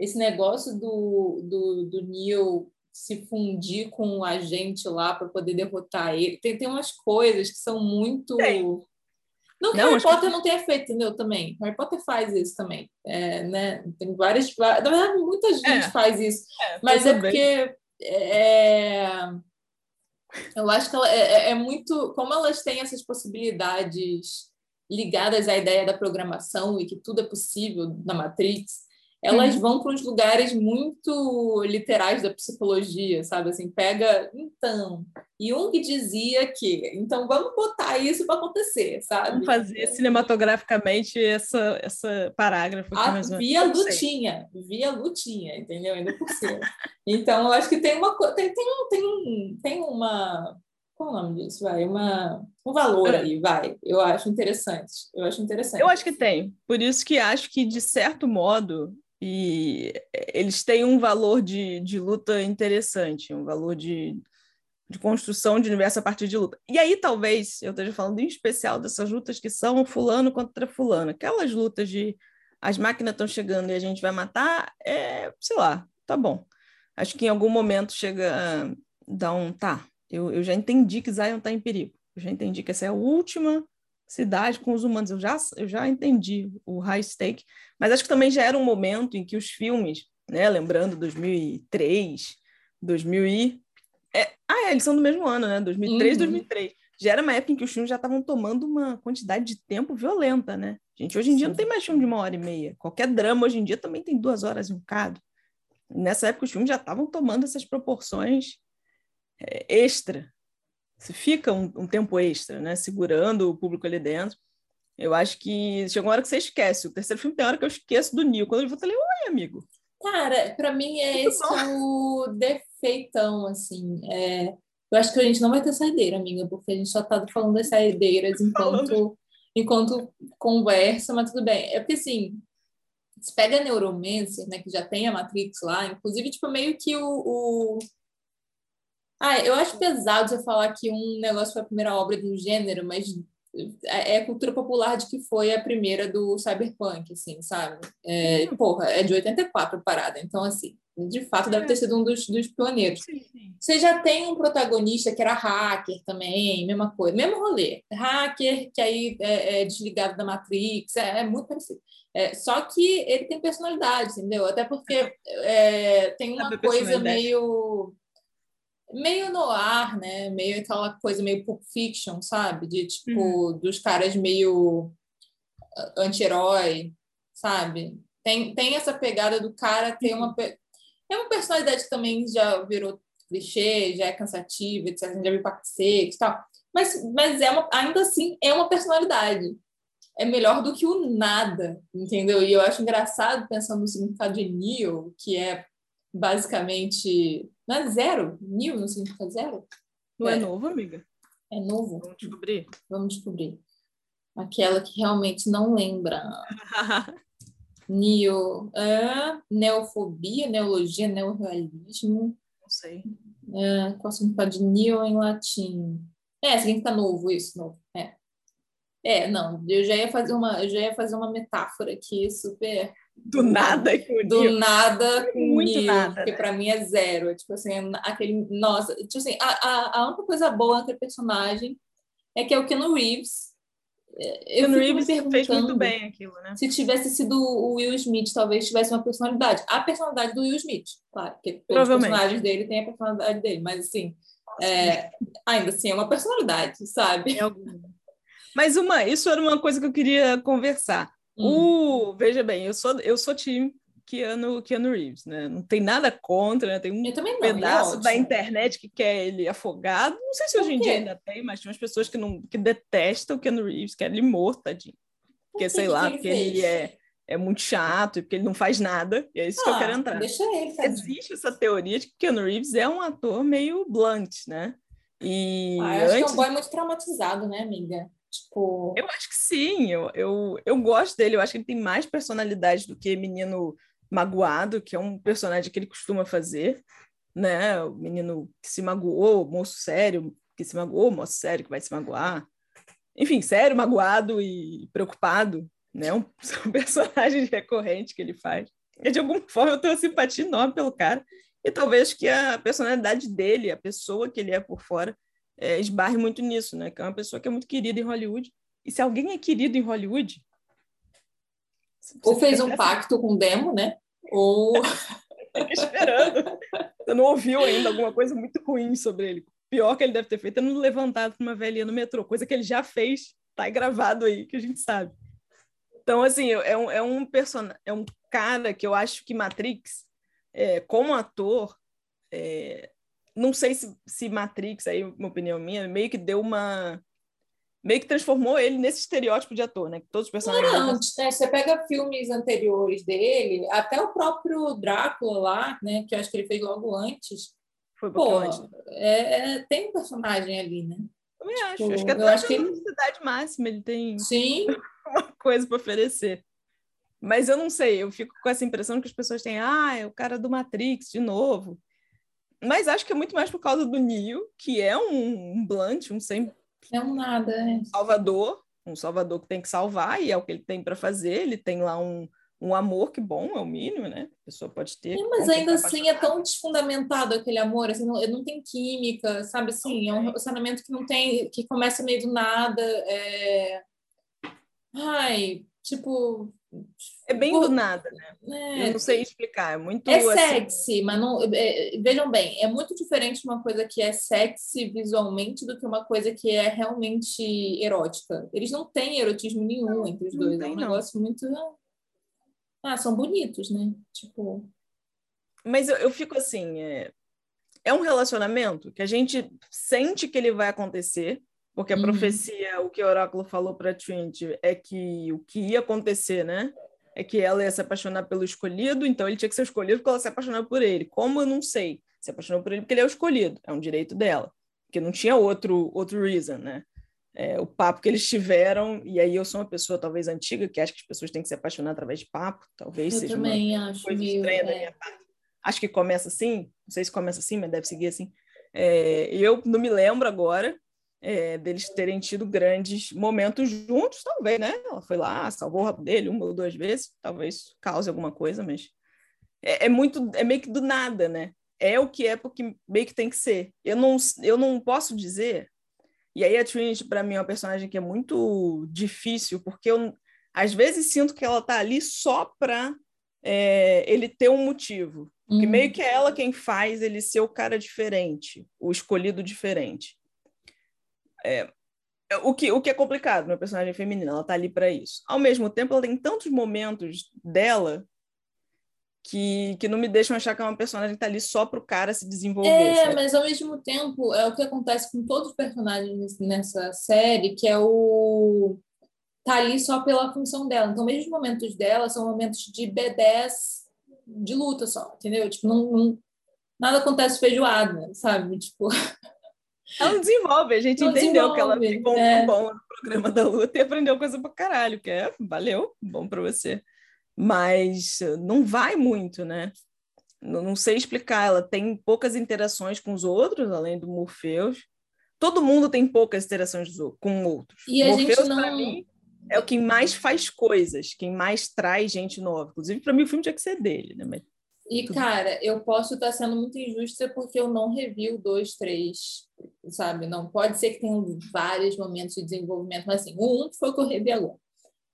Esse negócio do, do, do Neil se fundir com o agente lá para poder derrotar ele. Tem, tem umas coisas que são muito. Tem. Não que não, Harry Potter que... não tenha feito, entendeu? Também. Harry Potter faz isso também. É, né? Tem várias. Na verdade, muita gente é. faz isso. É, mas é porque. É... Eu acho que ela é, é, é, muito. Como elas têm essas possibilidades ligadas à ideia da programação e que tudo é possível na Matrix, elas uhum. vão para uns lugares muito literais da psicologia, sabe? Assim, pega, então, Jung dizia que, então vamos botar isso para acontecer, sabe? Vamos fazer cinematograficamente essa, essa parágrafo. Ah, via lutinha, via lutinha, entendeu? Ainda por cima. então, eu acho que tem uma tem, tem, um, tem, um, tem uma qual o nome disso? Vai, uma, um valor aí, vai. Eu acho interessante. Eu acho interessante. Eu acho que tem. Por isso que acho que, de certo modo, e eles têm um valor de, de luta interessante, um valor de, de construção de universo a partir de luta. E aí, talvez, eu esteja falando em especial dessas lutas que são fulano contra fulano. Aquelas lutas de as máquinas estão chegando e a gente vai matar, é, sei lá, tá bom. Acho que em algum momento chega dar um, tá, eu, eu já entendi que Zion está em perigo. Eu já entendi que essa é a última cidade com os humanos. Eu já, eu já entendi o high stake, mas acho que também já era um momento em que os filmes, né, lembrando 2003, 2000 e... É, ah, é, eles são do mesmo ano, né? 2003, uhum. 2003. Já era uma época em que os filmes já estavam tomando uma quantidade de tempo violenta, né? Gente, hoje em dia Sim. não tem mais filme de uma hora e meia. Qualquer drama hoje em dia também tem duas horas e um bocado. Nessa época os filmes já estavam tomando essas proporções é, extra, se fica um, um, tempo extra, né, segurando o público ali dentro. Eu acho que chega uma hora que você esquece. O terceiro filme tem hora que eu esqueço do Neil. Quando ele volta ali, oi, amigo. Cara, para mim é esse o defeitão, assim. É... Eu acho que a gente não vai ter saideira, amiga, porque a gente só tá falando das saideiras enquanto, enquanto conversa, mas tudo bem. É porque, assim, se pega a Neuromancer, né, que já tem a Matrix lá, inclusive, tipo, meio que o, o Ah, eu acho pesado você falar que um negócio foi a primeira obra de um gênero, mas é, é cultura popular de que foi a primeira do cyberpunk, assim, sabe? É, porra, é de 84 a parada, então, assim, de fato deve ter sido um dos, dos pioneiros. Sim, sim. Você já tem um protagonista que era hacker também, mesma coisa, mesmo rolê. Hacker que aí é, é desligado da Matrix, é, é muito parecido. É, só que ele tem personalidade, entendeu? Até porque é, tem uma coisa meio meio no ar, né? Meio aquela coisa meio Pulp Fiction, sabe? De tipo uhum. dos caras meio ah, anti-herói, sabe? Tem, tem essa pegada do cara ter uma é uma personalidade que também já virou clichê, já é cansativa, etc. A gente já viu pra cacete e tal. Mas, mas é uma, ainda assim é uma personalidade. É melhor do que o nada, entendeu? E eu acho engraçado pensando no significado de Neo, que é basicamente. Não é zero? Neo não significa zero? Não é, é novo, amiga? É novo. Vamos descobrir. Vamos descobrir. Aquela que realmente não lembra. Neo, é, neofobia, neologia, neorrealismo. Não sei. É, qual o significado de neo em latim? É, significa novo, isso, novo. É. É, não, eu já ia fazer uma, eu já ia fazer uma metáfora aqui super do nada com do nada com muito nada, porque né? para mim é zero, tipo assim, aquele, nossa, tipo assim, a, a, a única coisa boa entre personagem é que é o Keanu Reeves, eu Ken Reeves fez muito bem aquilo, né? Se tivesse sido o Will Smith, talvez tivesse uma personalidade. A personalidade do Will Smith, claro, porque todos os personagens dele têm a personalidade dele, mas assim, é, ainda assim é uma personalidade, sabe? É mas uma, isso era uma coisa que eu queria conversar. Hum. O, veja bem, eu sou eu sou time Keanu, Keanu Reeves, né? Não tem nada contra, né? Tem um não, é pedaço é da internet que quer ele afogado. Não sei se hoje em dia ainda tem, mas tem umas pessoas que não que detestam o Keanu Reeves, querem ele morto, tadinho. Porque, sei lá, porque ele é, é muito chato e porque ele não faz nada. E é isso ah, que eu quero ah, entrar. Deixa ele, tadinho. Existe essa teoria de que o Keanu Reeves é um ator meio blunt, né? E ah, eu antes... acho que é um boy muito traumatizado, né, amiga? Tipo... Eu acho que sim, eu, eu, eu gosto dele, eu acho que ele tem mais personalidade do que menino magoado, que é um personagem que ele costuma fazer, né? O menino que se magoou, moço sério que se magoou, moço sério que vai se magoar. Enfim, sério, magoado e preocupado, né? Um, um personagem recorrente que ele faz. E de alguma forma eu tenho uma simpatia enorme pelo cara. E talvez que a personalidade dele, a pessoa que ele é por fora, é, esbarre muito nisso, né? Que é uma pessoa que é muito querida em Hollywood. E se alguém é querido em Hollywood, ou fez um pacto com o demo, né? Ou. esperando. Você não ouviu ainda alguma coisa muito ruim sobre ele. pior que ele deve ter feito é não levantado para uma velhinha no metrô, coisa que ele já fez, tá gravado aí, que a gente sabe. Então, assim, é um, é um personagem, é um cara que eu acho que Matrix, é, como ator, é, não sei se, se Matrix, aí uma opinião minha, meio que deu uma meio que transformou ele nesse estereótipo de ator, né? Que todos os personagens. Não, né? Você pega filmes anteriores dele, até o próprio Drácula lá, né? Que eu acho que ele fez logo antes. Foi Pô, antes. É, é, tem um personagem ali, né? Também tipo, acho. Acho que até acho que ele... cidade máxima ele tem Sim. uma coisa para oferecer. Mas eu não sei, eu fico com essa impressão que as pessoas têm, ah, é o cara do Matrix de novo. Mas acho que é muito mais por causa do Neo, que é um, um blunt, um sem é um nada, é. Salvador, um Salvador que tem que salvar, e é o que ele tem para fazer. Ele tem lá um, um amor que bom, é o mínimo, né? A pessoa pode ter. Sim, mas ainda assim é tão desfundamentado aquele amor, assim, não, não tem química, sabe? Assim, é um relacionamento que não tem, que começa meio do nada. É... Ai, tipo, é bem do nada, né? É, eu não sei explicar, é muito. É assim... sexy, mas não. É, vejam bem, é muito diferente uma coisa que é sexy visualmente do que uma coisa que é realmente erótica. Eles não têm erotismo nenhum entre os dois. Tem, é um negócio muito. Ah, são bonitos, né? Tipo. Mas eu, eu fico assim. É... é um relacionamento que a gente sente que ele vai acontecer, porque a uhum. profecia, o que o oráculo falou para Trinity é que o que ia acontecer, né? É que ela ia se apaixonar pelo escolhido, então ele tinha que ser escolhido porque ela se apaixonou por ele. Como eu não sei? Se apaixonou por ele porque ele é o escolhido, é um direito dela. Porque não tinha outro outro reason, né? É, o papo que eles tiveram, e aí eu sou uma pessoa talvez antiga que acha que as pessoas têm que se apaixonar através de papo, talvez eu seja também uma acho coisa meio, estranha é. da minha parte. Acho que começa assim, não sei se começa assim, mas deve seguir assim É, eu não me lembro agora é, deles terem tido grandes momentos juntos, talvez, né? Ela foi lá, salvou o rabo dele uma ou duas vezes, talvez cause alguma coisa, mas é, é, muito, é meio que do nada, né? É o que é porque meio que tem que ser. Eu não, eu não posso dizer. E aí a Trinity para mim é uma personagem que é muito difícil, porque eu às vezes sinto que ela tá ali só para é, ele ter um motivo. Uhum. meio que é ela quem faz ele ser o cara diferente, o escolhido diferente. É, é, o, que, o que é complicado no personagem feminino, ela tá ali para isso. Ao mesmo tempo, ela tem tantos momentos dela que, que não me deixam achar que é uma personagem que tá ali só pro cara se desenvolver. É, sabe? mas ao mesmo tempo, é o que acontece com todos os personagens nessa série, que é o tá ali só pela função dela. Então, mesmo os momentos dela são momentos de B10 de luta só, entendeu? Tipo, não, não nada acontece feijoada, sabe? Tipo, ela não desenvolve, a gente não entendeu que ela ficou é. bom no programa da luta e aprendeu coisa pra caralho, que é, valeu, bom pra você. Mas não vai muito, né? Não, não sei explicar, ela tem poucas interações com os outros, além do Morpheus. Todo mundo tem poucas interações com outros. E a Morpheus, gente não... mim, é o quem mais faz coisas, quem mais traz gente nova. Inclusive, para mim, o filme tinha que ser dele, né? Mas... E, cara, eu posso estar sendo muito injusta porque eu não revi o 2, 3, sabe? Não pode ser que tenha vários momentos de desenvolvimento, mas assim, o 1 um foi o que eu revi agora.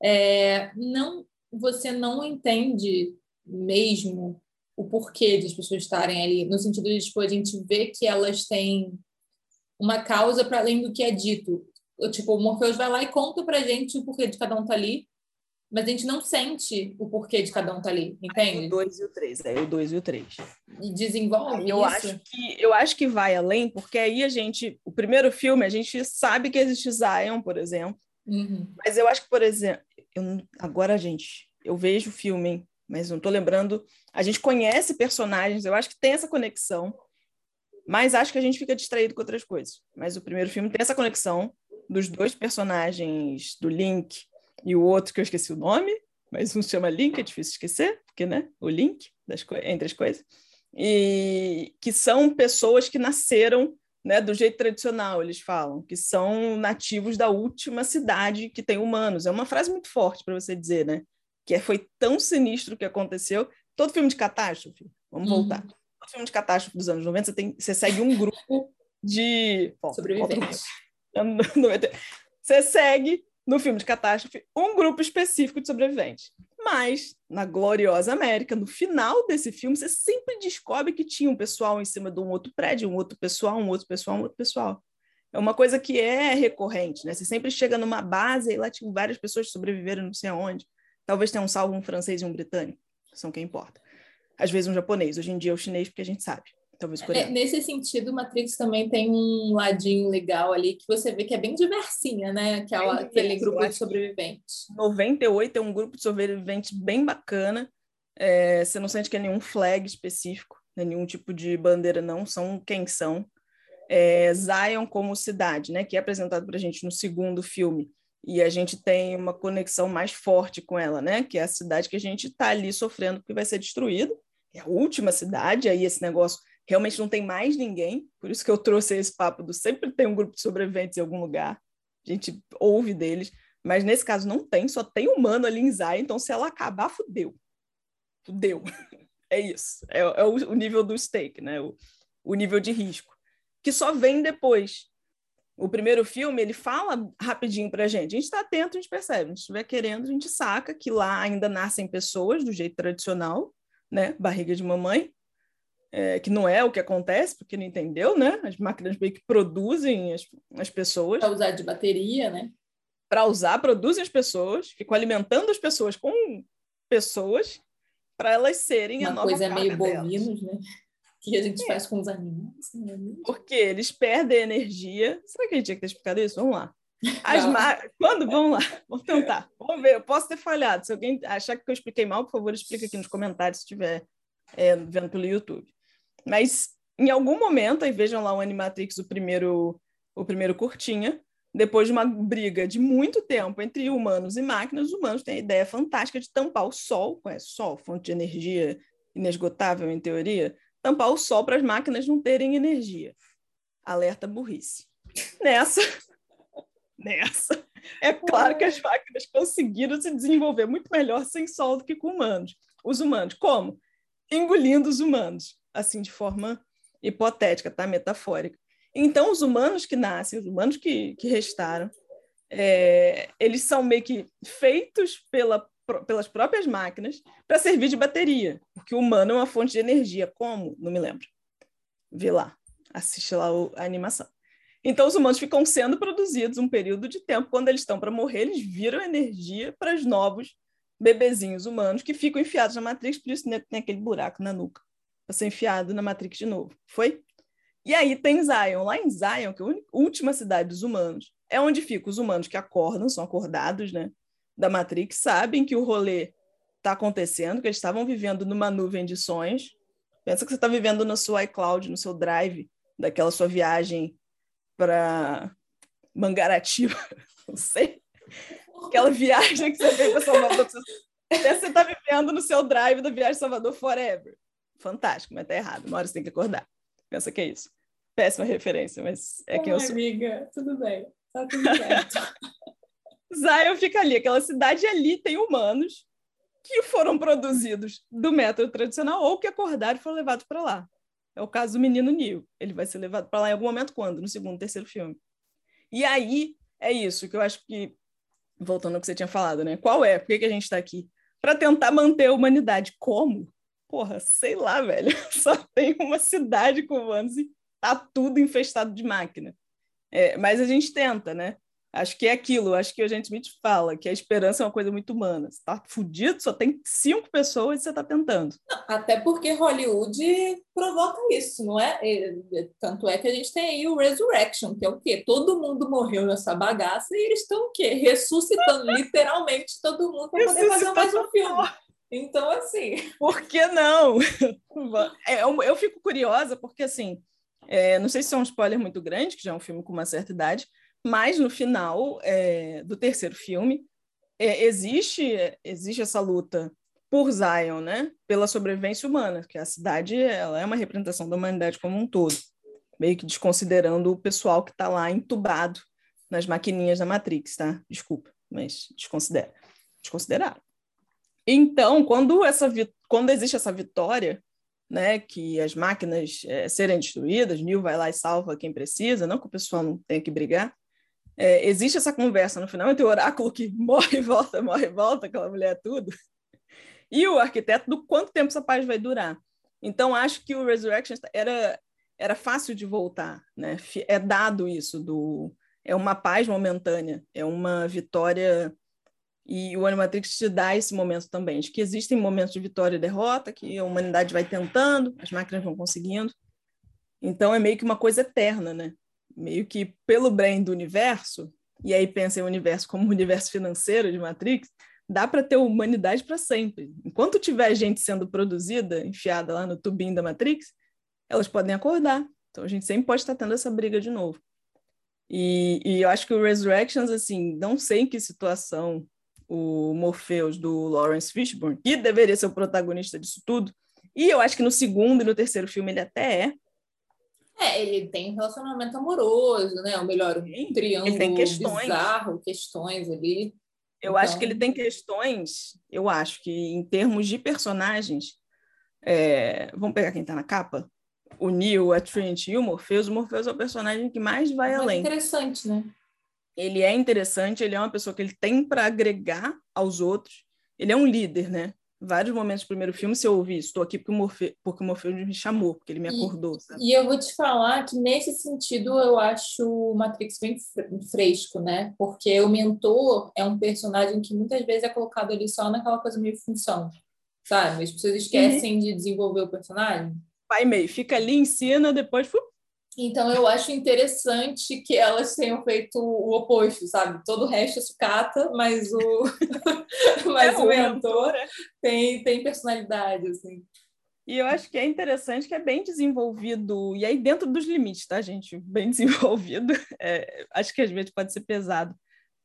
É, não, você não entende mesmo o porquê de as pessoas estarem ali, no sentido de tipo, a gente vê que elas têm uma causa para além do que é dito tipo, o Morpheus vai lá e conta pra gente o porquê de cada um tá ali, mas a gente não sente o porquê de cada um tá ali, entende? o 2 e o 3, é o 2 e o 3. E desenvolve eu isso. Acho que, eu acho que vai além, porque aí a gente, o primeiro filme, a gente sabe que existe Zion, por exemplo, uhum. mas eu acho que, por exemplo, eu, agora, gente, eu vejo o filme, mas não tô lembrando, a gente conhece personagens, eu acho que tem essa conexão, mas acho que a gente fica distraído com outras coisas. Mas o primeiro filme tem essa conexão, dos dois personagens, do Link e o outro que eu esqueci o nome, mas um se chama Link, é difícil esquecer, porque, né, o link das entre as coisas, e que são pessoas que nasceram né, do jeito tradicional, eles falam, que são nativos da última cidade que tem humanos. É uma frase muito forte para você dizer, né? Que é, foi tão sinistro o que aconteceu. Todo filme de catástrofe, vamos uhum. voltar. Todo filme de catástrofe dos anos 90, você, tem, você segue um grupo de. Sobreviventes. Você segue no filme de catástrofe um grupo específico de sobreviventes. Mas, na gloriosa América, no final desse filme, você sempre descobre que tinha um pessoal em cima de um outro prédio, um outro pessoal, um outro pessoal, um outro pessoal. É uma coisa que é recorrente, né? Você sempre chega numa base e lá tinham várias pessoas que sobreviveram não sei aonde. Talvez tenha um salvo um francês e um britânico, são quem importa. Às vezes um japonês, hoje em dia é o chinês, porque a gente sabe. Talvez É, nesse sentido, Matrix também tem um ladinho legal ali que você vê que é bem diversinha, né? Aquela, aquele grupo de sobreviventes. 98 é um grupo de sobreviventes bem bacana. É, você não sente que é nenhum flag específico, né? nenhum tipo de bandeira, não. São quem são. É, Zion como cidade, né? Que é apresentado para a gente no segundo filme. E a gente tem uma conexão mais forte com ela, né? Que é a cidade que a gente está ali sofrendo porque vai ser destruída. É a última cidade, aí esse negócio realmente não tem mais ninguém, por isso que eu trouxe esse papo do sempre tem um grupo de sobreviventes em algum lugar, a gente ouve deles, mas nesse caso não tem, só tem humano ali em Zay, então se ela acabar, fudeu. Fudeu. É isso. É, é o, o, nível do stake, né? O, o nível de risco. Que só vem depois. O primeiro filme, ele fala rapidinho pra gente. A gente está atento, a gente percebe. A gente estiver querendo, a gente saca que lá ainda nascem pessoas do jeito tradicional, né? Barriga de mamãe é, que não é o que acontece, porque não entendeu, né? As máquinas meio que produzem as, as pessoas. Para usar de bateria, né? Para usar, produzem as pessoas, ficam alimentando as pessoas com pessoas para elas serem Uma a nova coisa meio bovinos, né? que a gente é. faz com os animais. Né? Porque eles perdem energia. Será que a gente tinha que ter explicado isso? Vamos lá. As ma... Quando? Vamos lá, vamos tentar. Vamos ver, eu posso ter falhado. Se alguém achar que eu expliquei mal, por favor, explica aqui nos comentários se estiver é, vendo pelo YouTube. Mas em algum momento, aí vejam lá o Animatrix, o primeiro, o primeiro curtinha, depois de uma briga de muito tempo entre humanos e máquinas, os humanos têm a ideia fantástica de tampar o Sol, conhece Sol, fonte de energia inesgotável em teoria, tampar o Sol para as máquinas não terem energia. alerta burrice. Nessa, nessa, é claro que as máquinas conseguiram se desenvolver muito melhor sem sol do que com humanos. Os humanos, como? Engolindo os humanos, assim, de forma hipotética, tá? Metafórica. Então, os humanos que nascem, os humanos que, que restaram, é, eles são meio que feitos pela, pelas próprias máquinas para servir de bateria, porque o humano é uma fonte de energia. Como? Não me lembro. Vê lá, assiste lá a animação. Então, os humanos ficam sendo produzidos um período de tempo. Quando eles estão para morrer, eles viram energia para os novos bebezinhos humanos que ficam enfiados na Matrix, por isso tem aquele buraco na nuca para ser enfiado na Matrix de novo. Foi? E aí tem Zion. Lá em Zion, que é a última cidade dos humanos, é onde ficam os humanos que acordam, são acordados, né? Da Matrix, sabem que o rolê está acontecendo, que eles estavam vivendo numa nuvem de sonhos. Pensa que você está vivendo no seu iCloud, no seu Drive, daquela sua viagem para Mangaratiba, não sei. Aquela viagem que você veio para Salvador. Você está vivendo no seu drive da viagem Salvador Forever. Fantástico, mas tá errado. Uma hora você tem que acordar. Pensa que é isso. Péssima referência, mas é quem eu sou. amiga, tudo bem. Tá tudo certo. Zion fica ali. Aquela cidade ali tem humanos que foram produzidos do método tradicional ou que acordaram e foram levados para lá. É o caso do menino Neil. Ele vai ser levado para lá em algum momento, quando? No segundo, terceiro filme. E aí, é isso que eu acho que, voltando ao que você tinha falado, né? Qual é? Por que, que a gente está aqui? Para tentar manter a humanidade. Como? Porra, sei lá, velho. Só tem uma cidade com humanos e tá tudo infestado de máquina. É, mas a gente tenta, né? Acho que é aquilo, acho que a gente Smith fala que a esperança é uma coisa muito humana. Você tá fudido, só tem cinco pessoas e você tá tentando. Até porque Hollywood provoca isso, não é? Tanto é que a gente tem aí o Resurrection, que é o quê? Todo mundo morreu nessa bagaça e eles estão o quê? Ressuscitando literalmente todo mundo para poder fazer mais um filme. Então, assim. Por que não? É, eu, fico curiosa, porque assim, é, não sei se é um spoiler muito grande, que já é um filme com uma certa idade, mas no final é, do terceiro filme é, existe existe essa luta por Zion, né? Pela sobrevivência humana, que a cidade ela é uma representação da humanidade como um todo, meio que desconsiderando o pessoal que está lá entubado nas maquininhas da Matrix, tá? Desculpa, mas desconsidera. Desconsideraram. Então, quando essa quando existe essa vitória, né, que as máquinas é, serem destruídas, Neil vai lá e salva quem precisa, não que o pessoal não tenha que brigar, é, existe essa conversa no final entre o oráculo que morre e volta, morre e volta, aquela mulher é tudo, e o arquiteto do quanto tempo essa paz vai durar. Então, acho que o Resurrection era, era fácil de voltar, né? É dado isso, do, é uma paz momentânea, é uma vitória. E o Animatrix te dá esse momento também, de que existem momentos de vitória e derrota, que a humanidade vai tentando, as máquinas vão conseguindo. Então, é meio que uma coisa eterna, né? meio que pelo bem do universo, e aí pensa em universo como universo financeiro de Matrix, dá para ter humanidade para sempre. Enquanto tiver gente sendo produzida, enfiada lá no tubinho da Matrix, elas podem acordar. Então a gente sempre pode estar tendo essa briga de novo. E, e eu acho que o Resurrections, assim, não sei em que situação o Morpheus do Lawrence Fishburne, que deveria ser o protagonista disso tudo, e eu acho que no segundo e no terceiro filme ele até é, é, ele tem um relacionamento amoroso, né? Ou melhor, um triângulo ele tem questões. bizarro, questões ali. Eu então... acho que ele tem questões, eu acho que em termos de personagens, é... vamos pegar quem está na capa? O Neil, a Trinity e o Morpheus. O Morpheus é o personagem que mais vai além. interessante, né? Ele é interessante, ele é uma pessoa que ele tem para agregar aos outros. Ele é um líder, né? vários momentos do primeiro filme, se eu ouvir, estou aqui porque o, Morfe, porque o Morfeu me chamou, porque ele me acordou. E, e, eu vou te falar que, nesse sentido, eu acho o Matrix bem fresco, né? Porque o mentor é um personagem que muitas vezes é colocado ali só naquela coisa meio função, sabe? As pessoas esquecem uhum. de desenvolver o personagem. Pai meio, fica ali, ensina, depois então, eu acho interessante que elas tenham feito o oposto, sabe? Todo o resto é sucata, mas o, mas é, o mentor é. tem, tem personalidade, assim. E eu acho que é interessante que é bem desenvolvido, e aí dentro dos limites, tá, gente? Bem desenvolvido. É, acho que às vezes pode ser pesado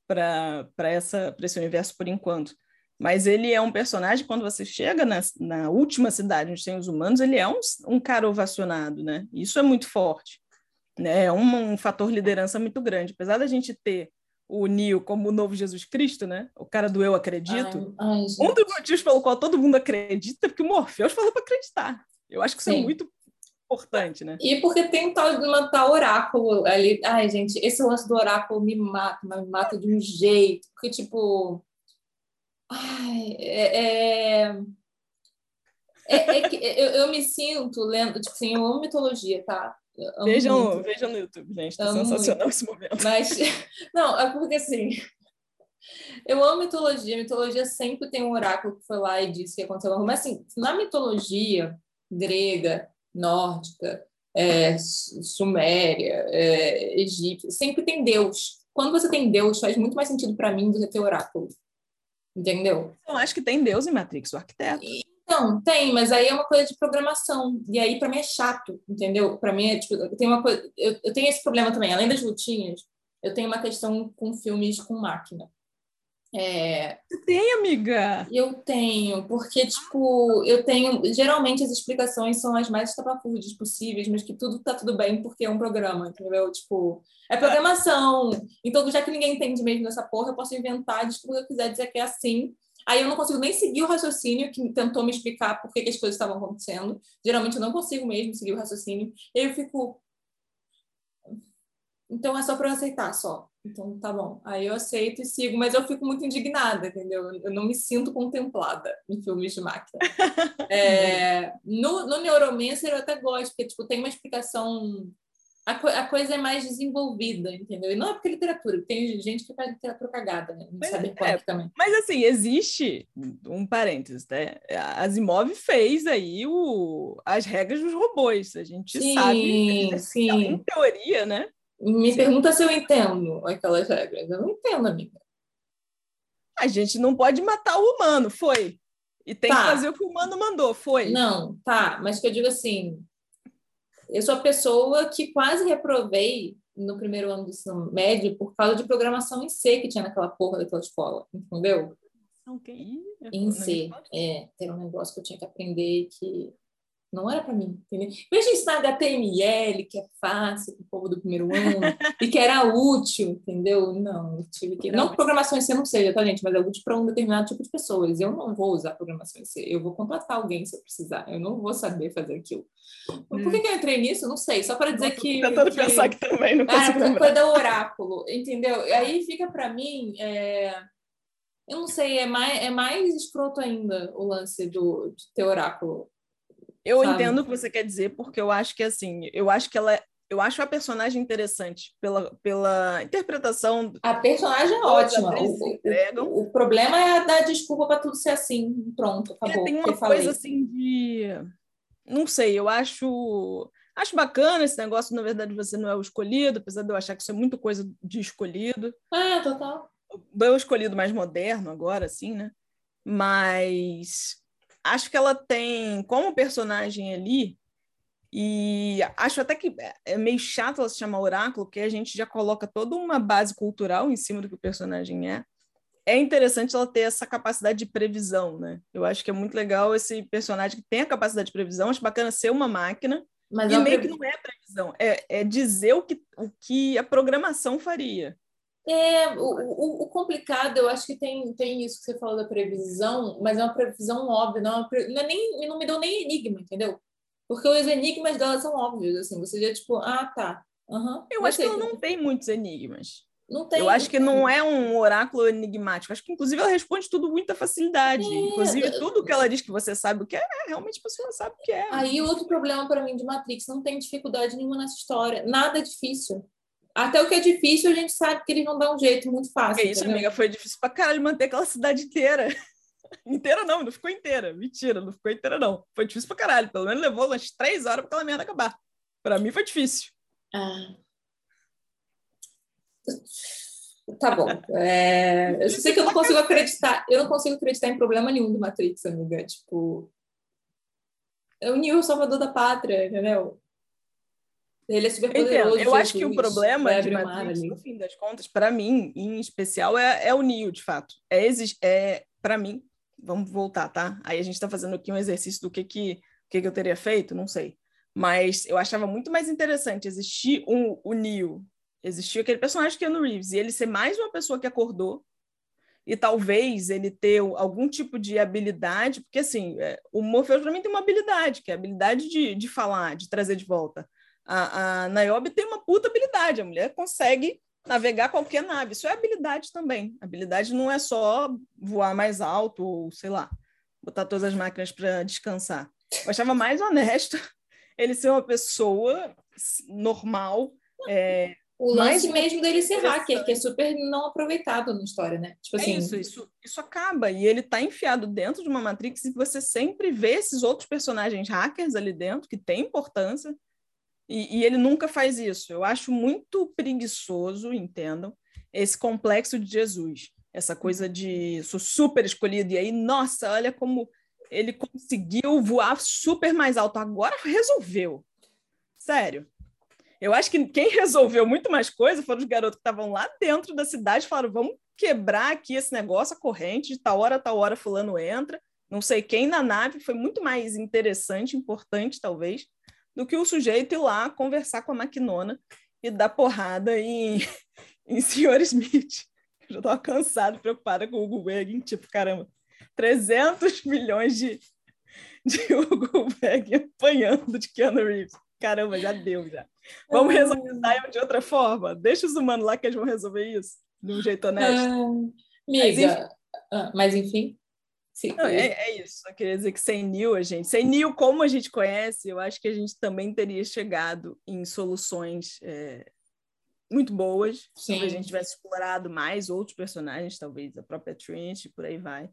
para esse universo por enquanto. Mas ele é um personagem, quando você chega na, na última cidade onde tem os humanos, ele é um, um cara ovacionado, né? Isso é muito forte. Né? É um, um fator liderança muito grande. Apesar da gente ter o Neo como o novo Jesus Cristo, né? O cara do eu acredito. Ai, ai, um dos motivos pelo qual todo mundo acredita é porque o Morpheus falou para acreditar. Eu acho que isso é Sim. muito importante, né? E porque tem um tal uma tal oráculo ali. Ai, gente, esse lance do oráculo me mata, mas me mata de um jeito. Porque, tipo. Ai, é. é... é- é que eu, eu me sinto lendo, tipo assim, eu amo mitologia, tá? Eu Vejam, muito. vejam no YouTube, gente. Tá Amo sensacional muito. esse momento. Mas, não, é porque assim, eu amo mitologia. Mitologia sempre tem um oráculo que foi lá e disse que aconteceu. Mas, assim, na mitologia grega, nórdica, é, su- suméria, é, egípcia, sempre tem Deus. Quando você tem Deus, faz muito mais sentido para mim do que ter oráculo. Entendeu? Eu acho que tem Deus em Matrix, o arquiteto. Então, tem, mas aí é uma coisa de programação. E aí, para mim, é chato, entendeu? Para mim, é tipo, eu tenho uma coisa. Eu, eu tenho esse problema também. Além das lutinhas, eu tenho uma questão com filmes com máquina. É, Tem, amiga! eu tenho, porque, tipo, eu tenho. Geralmente as explicações são as mais estapafúrdias possíveis, mas que tudo tá tudo bem porque é um programa, entendeu? Tipo, é programação. Então, já que ninguém entende mesmo dessa porra, eu posso inventar, que eu quiser dizer que é assim. Aí eu não consigo nem seguir o raciocínio que tentou me explicar por que, que as coisas estavam acontecendo. Geralmente eu não consigo mesmo seguir o raciocínio. E aí eu fico. Então é só para eu aceitar, só. Então tá bom. Aí eu aceito e sigo, mas eu fico muito indignada, entendeu? Eu não me sinto contemplada em filmes de máquina. É, no, no Neuromancer eu até gosto, porque tipo, tem uma explicação. A, co- a coisa é mais desenvolvida, entendeu? E não é porque é literatura, tem gente que faz literatura cagada, né? No Mas, Cyberpunk é, também. Mas assim, existe um parênteses, né? A Asimov fez aí o, as regras dos robôs. A gente Sim, sabe, em sim. teoria, né? Me Sim. pergunta se eu entendo aquelas regras. Eu não entendo, amiga. A gente não pode matar o humano, foi. E tem Tá. que fazer o que o humano mandou, foi. Não, tá, mas que eu digo assim, eu sou a pessoa que quase reprovei no primeiro ano do ensino médio por causa de programação em C que tinha naquela porra daquela escola, entendeu? Não, que- Em não C. É, era um negócio que eu tinha que aprender que não era para mim, entendeu? Veja ensinar HTML, que é fácil para o povo do primeiro ano, e que era útil, entendeu? Não, eu tive que. Não Não, que programação em C não seja, tá, gente? Mas é útil para um determinado tipo de pessoas. Eu não vou usar programação em C, eu vou contratar alguém se eu precisar. Eu não vou saber fazer aquilo. Por que, que eu entrei nisso? Não sei, só para dizer Nossa, que. tentando que... pensar aqui também, não Ah, consigo porque lembrar. coisa do oráculo, entendeu? E aí fica para mim. é, Eu não sei, é mais, é mais escroto ainda o lance do, de ter oráculo. Eu sabe? entendo o que você quer dizer, porque eu acho que assim, eu acho que ela é- eu acho a personagem interessante pela, pela interpretação A personagem é ótima. O, o- o- problema é dar desculpa para tudo ser assim. Pronto, É, acabou. tem Eu uma falei. coisa assim de. Não sei, eu acho. Acho bacana esse negócio, na verdade, você não é o escolhido, apesar de eu achar que isso é muito coisa de escolhido. É, total. É o escolhido mais moderno agora, assim, né? Mas acho que ela tem como personagem ali, e acho até que é meio chato ela se chamar Oráculo, porque a gente já coloca toda uma base cultural em cima do que o personagem é. É interessante ela ter essa capacidade de previsão, né? Eu acho que é muito legal esse personagem que tem a capacidade de previsão. Acho bacana ser uma máquina, Mas e meio pre- que não é previsão, é, é dizer o que, o que a programação faria. É, o, o, o complicado, eu acho que tem, tem isso que você falou da previsão, mas é uma previsão óbvia, não, é pre- não, é nem, não me deu nem enigma, entendeu? Porque os enigmas dela são óbvios, assim, você já, tipo, ah, tá. aham, Eu acho que ela não tem muitos enigmas. não tem. Eu acho que não é um oráculo enigmático. Acho que, inclusive, ela responde tudo com muita facilidade. É. Inclusive, tudo que ela diz que você sabe o que é, é, realmente a pessoa sabe o que é. Aí, outro problema para mim de Matrix, não tem dificuldade nenhuma nessa história, nada é difícil. Até o que é difícil, a gente sabe que eles vão dar um jeito muito fácil. Porque isso, entendeu? amiga, foi difícil pra caralho manter aquela cidade inteira. inteira não, não ficou inteira. Mentira, não ficou inteira, não. Foi difícil pra caralho. Pelo menos levou umas três horas pra aquela merda acabar. Pra mim foi difícil. Ah. Tá bom. É, Eu sei que eu não consigo acreditar. Eu não consigo acreditar em problema nenhum do Matrix, amiga. Tipo. É o Neo o salvador da pátria, entendeu? Ele é super poderoso. Eu acho que o problema de Matrix, no fim das contas, para mim, em especial, é, é o Neo, de fato. É, é para mim, vamos voltar, tá? Aí a gente está fazendo aqui um exercício do que que, que que eu teria feito, não sei. Mas eu achava muito mais interessante existir um, o Neo, existir aquele personagem que é no Reeves, e ele ser mais uma pessoa que acordou, e talvez ele ter algum tipo de habilidade, porque assim, é, o Morpheus para mim tem uma habilidade, que é a habilidade de, de falar, de trazer de volta. A, a Niobe tem uma puta habilidade, a mulher consegue navegar qualquer nave. Isso é habilidade também. Habilidade não é só voar mais alto ou, sei lá, botar todas as máquinas para descansar. Eu achava mais honesto ele ser uma pessoa normal. É, o lance mesmo dele ser hacker, que é super não aproveitado na história, né? Tipo é assim... Isso, isso, isso acaba. E ele tá enfiado dentro de uma Matrix e você sempre vê esses outros personagens hackers ali dentro, que tem importância, e, e, ele nunca faz isso. Eu acho muito preguiçoso, entendam, esse complexo de Jesus. Essa coisa de sou super escolhido, e aí, nossa, olha como ele conseguiu voar super mais alto. Agora resolveu. Sério. Eu acho que quem resolveu muito mais coisa foram os garotos que estavam lá dentro da cidade falaram: vamos quebrar aqui esse negócio, a corrente, de tal hora, tal hora, fulano entra. Não sei quem na nave foi muito mais interessante, importante, talvez, do que o sujeito ir lá conversar com a maquinona e dar porrada em, em Sr. Smith. Eu já estava cansado, preocupada com o Hugo Wegging, tipo, caramba, 300 milhões de, de Hugo Wegging apanhando de Keanu Reeves. Caramba, já deu, já. Vamos resolver isso de outra forma? Deixa os humanos lá que eles vão resolver isso, de um jeito honesto. Ah, amiga, mas enfim, ah, mas, enfim Sim, Não, é, é, isso. Só queria dizer que sem Nil, a gente, sem Nil, como a gente conhece, eu acho que a gente também teria chegado em soluções é, muito boas. Sim. Talvez a gente tivesse explorado mais outros personagens, talvez a própria Trinity, por aí vai.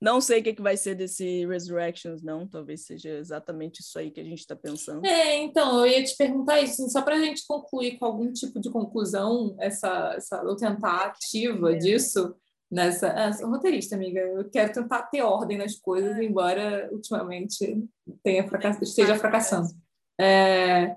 Não sei o que, que vai ser desse Resurrections, não. Talvez seja exatamente isso aí que a gente está pensando. É, então, eu ia te perguntar isso, só para a gente concluir com algum tipo de conclusão, essa, essa tentativa é. disso nessa. Ah, sou roteirista, amiga. Eu quero tentar ter ordem nas coisas, embora ultimamente tenha fracass... esteja fracassando. É,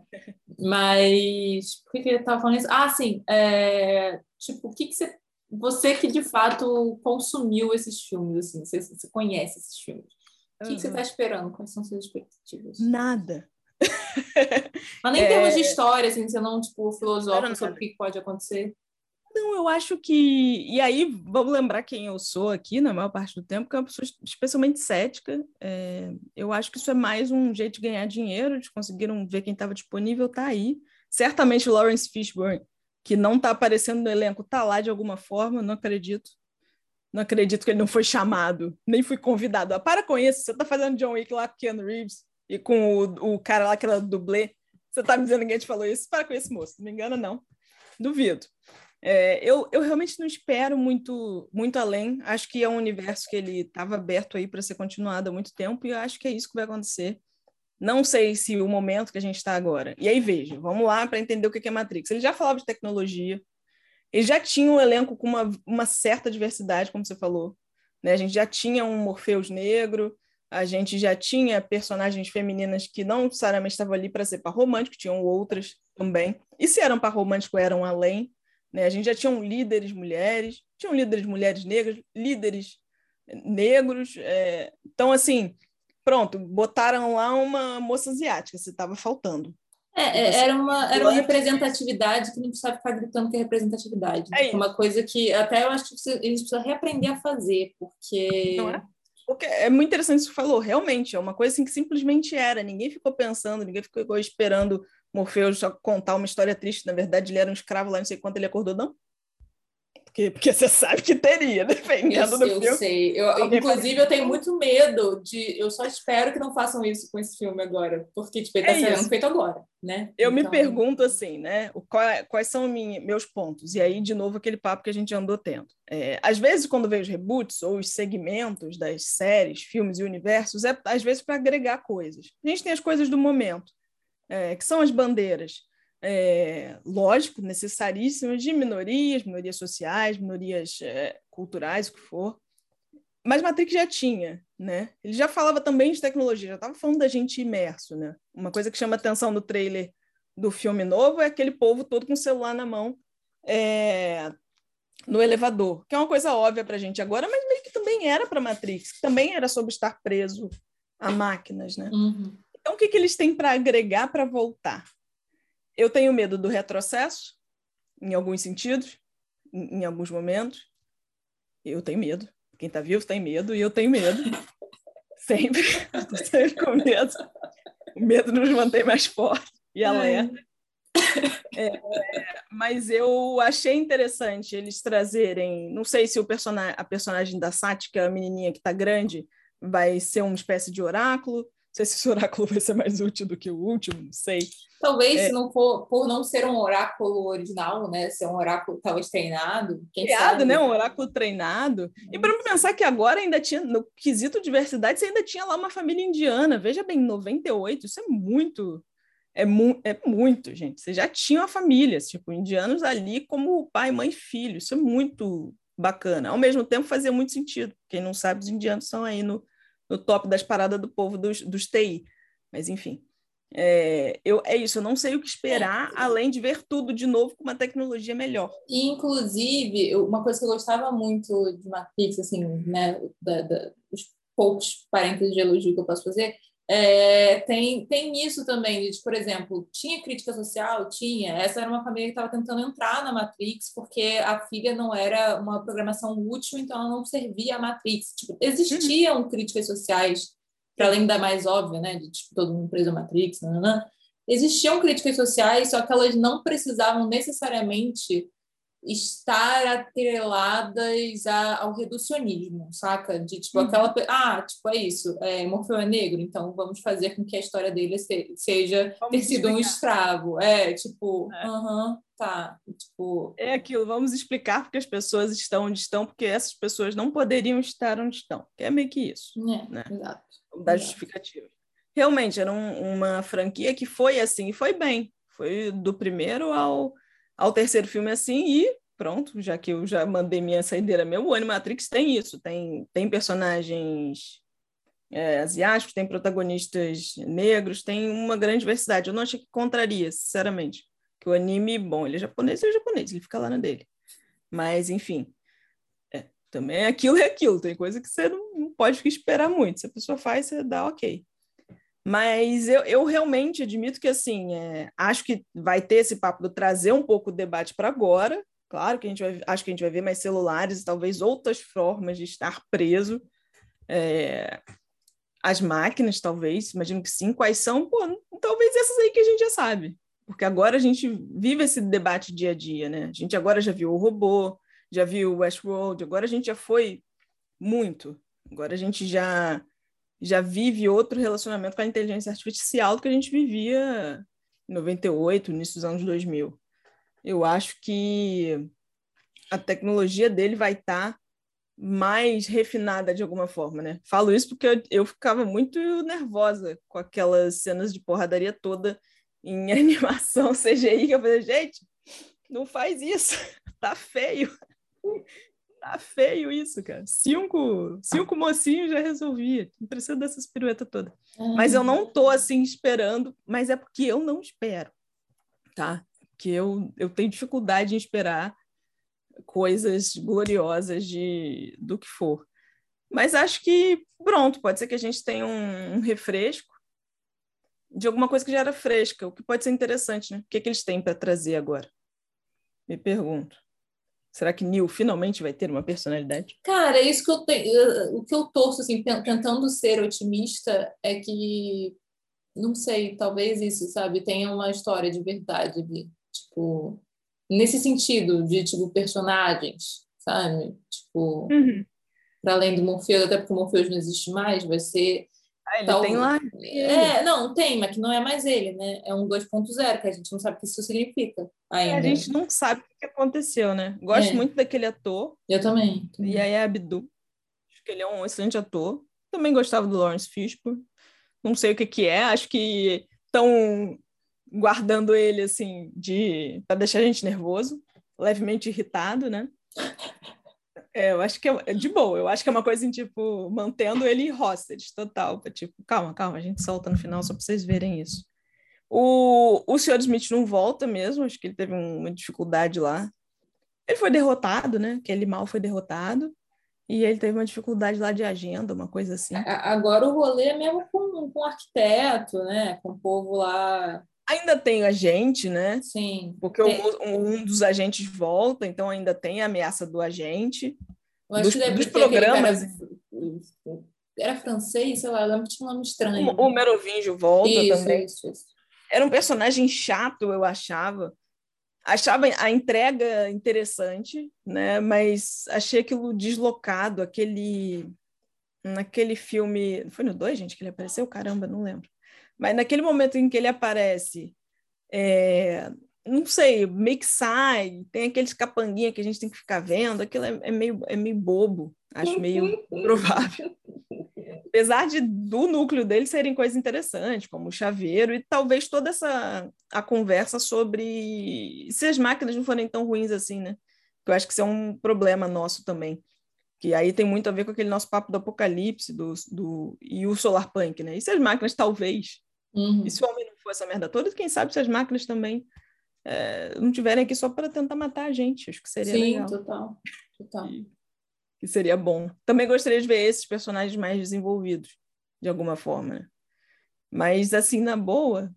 mas por que, eu estava falando isso? Ah, sim. É, tipo, o que, que você. Você que de fato consumiu esses filmes, assim, você, você conhece esses filmes. O que, uhum. que você está esperando? Quais são suas expectativas? Nada. Mas nem em é... termos de história, assim, você não, tipo, filosofa sobre o que pode acontecer. Não, eu acho que. E aí, vamos lembrar quem eu sou aqui, na maior parte do tempo, que é uma pessoa especialmente cética. É... Eu acho que isso é mais um jeito de ganhar dinheiro, eles conseguiram ver quem estava disponível, tá aí. Certamente Lawrence Fishburne, que não está aparecendo no elenco, tá lá de alguma forma, não acredito. Não acredito que ele não foi chamado, nem fui convidado. Ah, para com isso, você está fazendo John Wick lá com Ken Reeves e com o, o cara lá que era dublê. Você está me dizendo que ninguém te falou isso? Para com isso, moço. Não me engana, não. Duvido. É, eu, eu realmente não espero muito, muito além. Acho que é um universo que ele estava aberto aí para ser continuado há muito tempo e acho que é isso que vai acontecer. Não sei se o momento que a gente está agora. E aí, veja, vamos lá para entender o que é Matrix. Ele já falava de tecnologia, ele já tinha um elenco com uma, uma certa diversidade, como você falou. Né? A gente já tinha um Morpheus negro, a gente já tinha personagens femininas que não necessariamente estavam ali para ser par romântico, tinham outras também. E se eram par romântico, eram além. Né? A gente já tinha líderes mulheres, tinham líderes mulheres negras, líderes negros. É... Então, assim, pronto, botaram lá uma moça asiática, se estava faltando. É, é era uma, era uma representatividade que não precisava ficar gritando que é representatividade. É uma coisa que até eu acho que a gente precisa reaprender a fazer, porque. Não é? Porque é muito interessante isso que você falou, realmente, é uma coisa assim que simplesmente era, ninguém ficou pensando, ninguém ficou esperando Morfeu só contar uma história triste, na verdade ele era um escravo lá, não sei quanto ele acordou, não? Porque, porque você sabe que teria, dependendo eu, do eu filme. Sei. Eu, inclusive, eu tenho muito medo de. Eu só espero que não façam isso com esse filme agora. Porque, tipo, ele está é sendo feito agora, né? Eu então... me pergunto assim, né? Quais, quais são meus pontos? E aí, de novo, aquele papo que a gente andou tendo. É, às vezes, quando vejo reboots ou os segmentos das séries, filmes e universos, é às vezes para agregar coisas. A gente tem as coisas do momento é, que são as bandeiras, é, lógico, necessaríssimas de minorias, minorias sociais, minorias é, culturais, o que for. Mas Matrix já tinha, né? Ele já falava também de tecnologia, já estava falando da gente imerso, né? Uma coisa que chama atenção no trailer do filme novo é aquele povo todo com o celular na mão é, no elevador, que é uma coisa óbvia para a gente agora, mas meio que também era para Matrix, também era sobre estar preso a máquinas, né? Uhum. Então, o que, que eles têm para agregar para voltar? Eu tenho medo do retrocesso, em alguns sentidos, em, em alguns momentos. Eu tenho medo. Quem está vivo tem medo e eu tenho medo. sempre. Estou sempre com medo. O medo nos mantém mais fortes e alerta. É, mas eu achei interessante eles trazerem. Não sei se o personagem, a personagem da Sática, a menininha que está grande, vai ser uma espécie de oráculo. Não sei se esse oráculo vai ser mais útil do que o último, não sei. Talvez, é. se não for, por não ser um oráculo original, né? Ser um oráculo talvez treinado. Criado, sabe? né? Um oráculo treinado. E para pensar que agora ainda tinha, no quesito diversidade, você ainda tinha lá uma família indiana. Veja bem, 98, isso é muito. É, mu é muito, gente. Você já tinha uma família, tipo, indianos ali como pai, mãe e filho. Isso é muito bacana. Ao mesmo tempo, fazia muito sentido. Quem não sabe, os indianos são aí no, no top das paradas do povo dos, dos TI. Mas, enfim. É, eu, é isso, eu não sei o que esperar, é. além de ver tudo de novo com uma tecnologia melhor. Inclusive, uma coisa que eu gostava muito de Matrix, assim, né, da, da, dos poucos parênteses de elogio que eu posso fazer, é, tem, tem isso também, de, por exemplo, tinha crítica social? Tinha. Essa era uma família que estava tentando entrar na Matrix, porque a filha não era uma programação útil, então ela não servia a Matrix. Tipo, existiam uhum. críticas sociais para além da mais óbvia, né, de tipo, todo mundo preso Matrix, nananã, existiam críticas sociais, só que elas não precisavam necessariamente estar atreladas a, ao reducionismo, saca? De tipo uhum. aquela. Ah, tipo, é isso, é, Morfeu é negro, então vamos fazer com que a história dele seja vamos ter sido explicar. um escravo. É, tipo, é. aham, é. uh -huh, tá. Tipo... É aquilo, vamos explicar porque as pessoas estão onde estão, porque essas pessoas não poderiam estar onde estão. É meio que isso. É, né? exato. Da justificativa. Realmente, era um, uma franquia que foi assim, e foi bem. Foi do primeiro ao ao terceiro filme assim e pronto, já que eu já mandei minha saideira meu, o Animatrix tem isso, tem, tem personagens é, asiáticos, tem protagonistas negros, tem uma grande diversidade. Eu não achei que contraria, sinceramente. Que o anime, bom, ele é japonês, ele é japonês, ele fica lá na dele. Mas, enfim, é, também aquilo é aquilo, tem coisa que você não, não pode esperar muito. Se a pessoa faz, você dá ok. Mas eu, eu realmente admito que, assim, é, acho que vai ter esse papo do trazer um pouco o debate para agora. Claro que a gente vai, acho que a gente vai ver mais celulares e talvez outras formas de estar preso. É, as máquinas, talvez, imagino que sim. Quais são? Pô, talvez essas aí que a gente já sabe. Porque agora a gente vive esse debate dia a dia, né? A gente agora já viu o robô, já viu o Westworld, agora a gente já foi muito. Agora a gente já já vive outro relacionamento com a inteligência artificial do que a gente vivia em 98, início dos anos 2000. Eu acho que a tecnologia dele vai estar tá mais refinada de alguma forma, né? Falo isso porque eu, eu ficava muito nervosa com aquelas cenas de porradaria toda em animação CGI, que eu falei, gente, não faz isso, tá feio. Tá feio isso, cara. Cinco, cinco mocinhos já resolvia. Não precisa dessas piruetas todas. Uhum. Mas eu não tô assim esperando, mas é porque eu não espero, tá? Que eu, eu tenho dificuldade em esperar coisas gloriosas de do que for. Mas acho que, pronto, pode ser que a gente tenha um, um refresco de alguma coisa que já era fresca, o que pode ser interessante, né? O que, é que eles têm para trazer agora? Me pergunto. Será que Neil finalmente vai ter uma personalidade? Cara, é isso que eu tenho. O que eu torço, assim, tentando ser otimista, é que, não sei, talvez isso, sabe, tenha uma história de verdade ali. Tipo, nesse sentido, de, tipo, personagens, sabe? Tipo, uhum. para além do Morpheus, até porque o Morpheus não existe mais, vai ser ah, ele Tal... tem lá. É, não, tem, mas que não é mais ele, né? É um 2.0, que a gente não sabe o que isso significa ainda. É, a gente não sabe o que aconteceu, né? Gosto é. muito daquele ator. Eu também. E aí é Abdu. Acho que ele é um excelente ator. Também gostava do Lawrence Fishburne. Não sei o que que é, acho que estão guardando ele, assim, de para deixar a gente nervoso, levemente irritado, né? É, eu acho que é, é de boa, eu acho que é uma coisa assim, tipo, mantendo ele hostage total, tipo, calma, calma, a gente solta no final só para vocês verem isso. O, o Sr. Smith não volta mesmo, acho que ele teve uma dificuldade lá. Ele foi derrotado, né? Aquele mal foi derrotado. E ele teve uma dificuldade lá de agenda, uma coisa assim. Agora o rolê é mesmo com, com arquiteto, né? Com o povo lá. Ainda tem agente, né? Sim. Porque um, um dos agentes volta, então ainda tem a ameaça do agente. Eu acho dos, que deve dos programas. cara- Era francês, sei lá, eu lembro que tinha um nome estranho. O, o Merovingio volta isso, também. isso, isso. Era um personagem chato, eu achava. Achava a entrega interessante, né? Mas achei aquilo deslocado, aquele naquele filme, foi no 2, gente, que ele apareceu? Caramba, não lembro. Mas naquele momento em que ele aparece, é, não sei, meio que sai, tem aqueles capanguinha que a gente tem que ficar vendo, aquilo é, é meio, é meio bobo, acho meio provável. Apesar de do núcleo dele serem coisas interessantes, como o chaveiro, e talvez toda essa a conversa sobre se as máquinas não forem tão ruins assim, né? Que eu acho que isso é um problema nosso também. Que aí tem muito a ver com aquele nosso papo do apocalipse do, do, e o solar punk, né? E se as máquinas, talvez, Uhum. e se o homem não for essa merda toda, quem sabe se as máquinas também é, não tiverem aqui só para tentar matar a gente, acho que seria Sim, legal. total. total. Que, que seria bom. Também gostaria de ver esses personagens mais desenvolvidos, de alguma forma. né? Mas, assim, na boa,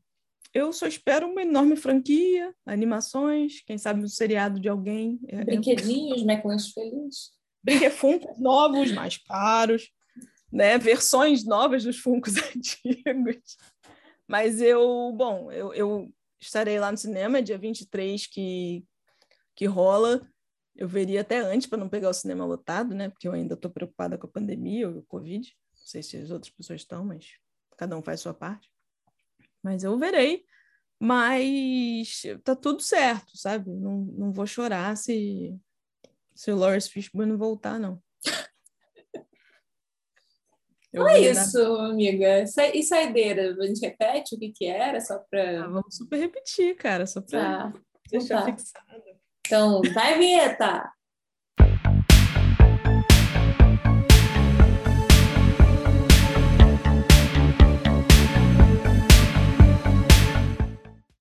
eu só espero uma enorme franquia, animações, quem sabe um seriado de alguém. É, Brinquedinhos, McLanche feliz. brinquedos Funkos novos, mais caros, né? Versões novas dos Funkos antigos. Mas eu, bom, eu, eu estarei lá no cinema, dia 23 que, que rola. Eu veria até antes para não pegar o cinema lotado, né? Porque eu ainda estou preocupada com a pandemia ou o Covid. Não sei se as outras pessoas estão, mas cada um faz sua parte. Mas eu verei. Mas tá tudo certo, sabe? Não, não vou chorar se, se o Lawrence Fishburne não voltar, não. Eu Não é vou dar- isso, amiga. E saideira? A gente repete o que que era, só Ah, para... vamos super repetir, cara, só para Tá. deixar tá. fixado. Então, vai, vinheta!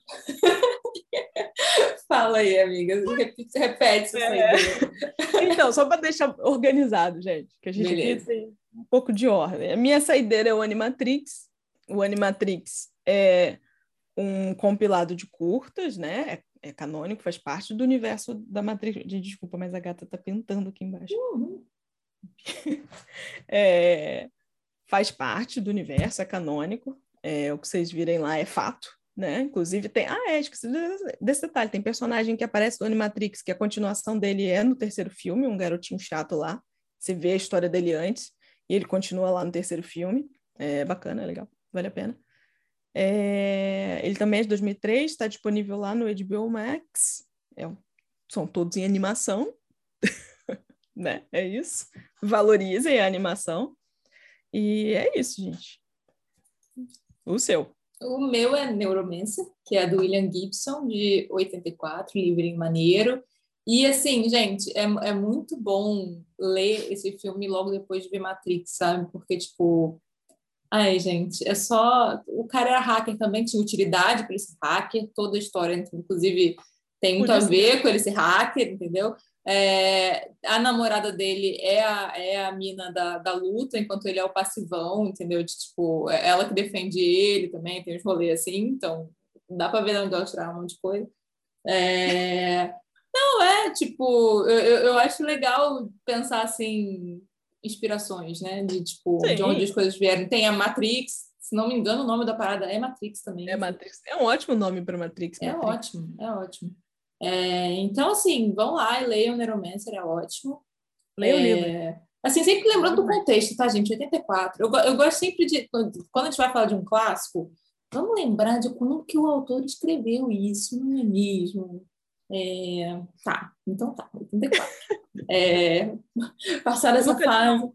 Fala aí, amiga. Repete, repete essa É. saideira. Então, só para deixar organizado, gente, que a gente aqui Beleza. tem um pouco de ordem. A minha saideira é o Animatrix. O Animatrix é um compilado de curtas, né? É, é canônico, faz parte do universo da Matrix. Desculpa, mas a gata tá pintando aqui embaixo. Uhum. É, faz parte do universo, é canônico. É, o que vocês virem lá é fato, né? Inclusive tem. Ah, é, esqueci desse detalhe. Tem personagem que aparece do Animatrix, que a continuação dele é no terceiro filme, um garotinho chato lá. Você vê a história dele antes, e ele continua lá no terceiro filme. É bacana, é legal, vale a pena. É, ele também é de 2003, está disponível lá no HBO Max. É são todos em animação, né? É isso. Valorizem a animação. E é isso, gente. O seu. O meu é Neuromancer, que é do William Gibson, de 84, livrinho maneiro. E assim, gente, é, é muito bom ler esse filme logo depois de ver Matrix, sabe? Porque, tipo, ai, gente, é só. O cara era hacker também, tinha utilidade para esse hacker, toda a história, inclusive, tem muito Podia a ver com ele ser hacker, entendeu? É, a namorada dele é a, é a mina da, da luta, enquanto ele é o passivão, entendeu? De, tipo, é ela que defende ele também, tem uns rolês assim, então dá pra ver onde ela tirar um monte de coisa. É, Não, é, tipo, eu, eu acho legal pensar assim, inspirações, né? De, tipo, de Sim. onde as coisas vieram. Tem a Matrix, se não me engano, o nome da parada é Matrix também. É Matrix. É um ótimo nome para Matrix. É Matrix. ótimo, é ótimo. É, então, assim, vão lá e leiam Neuromancer, é ótimo. Leia o É, livro. Assim, sempre lembrando do contexto, tá, gente? 84. Eu, eu gosto sempre de, quando quando a gente vai falar de um clássico, vamos lembrar de como que o autor escreveu isso, não é mesmo? É, tá, então tá, 84. É, passada essa fase.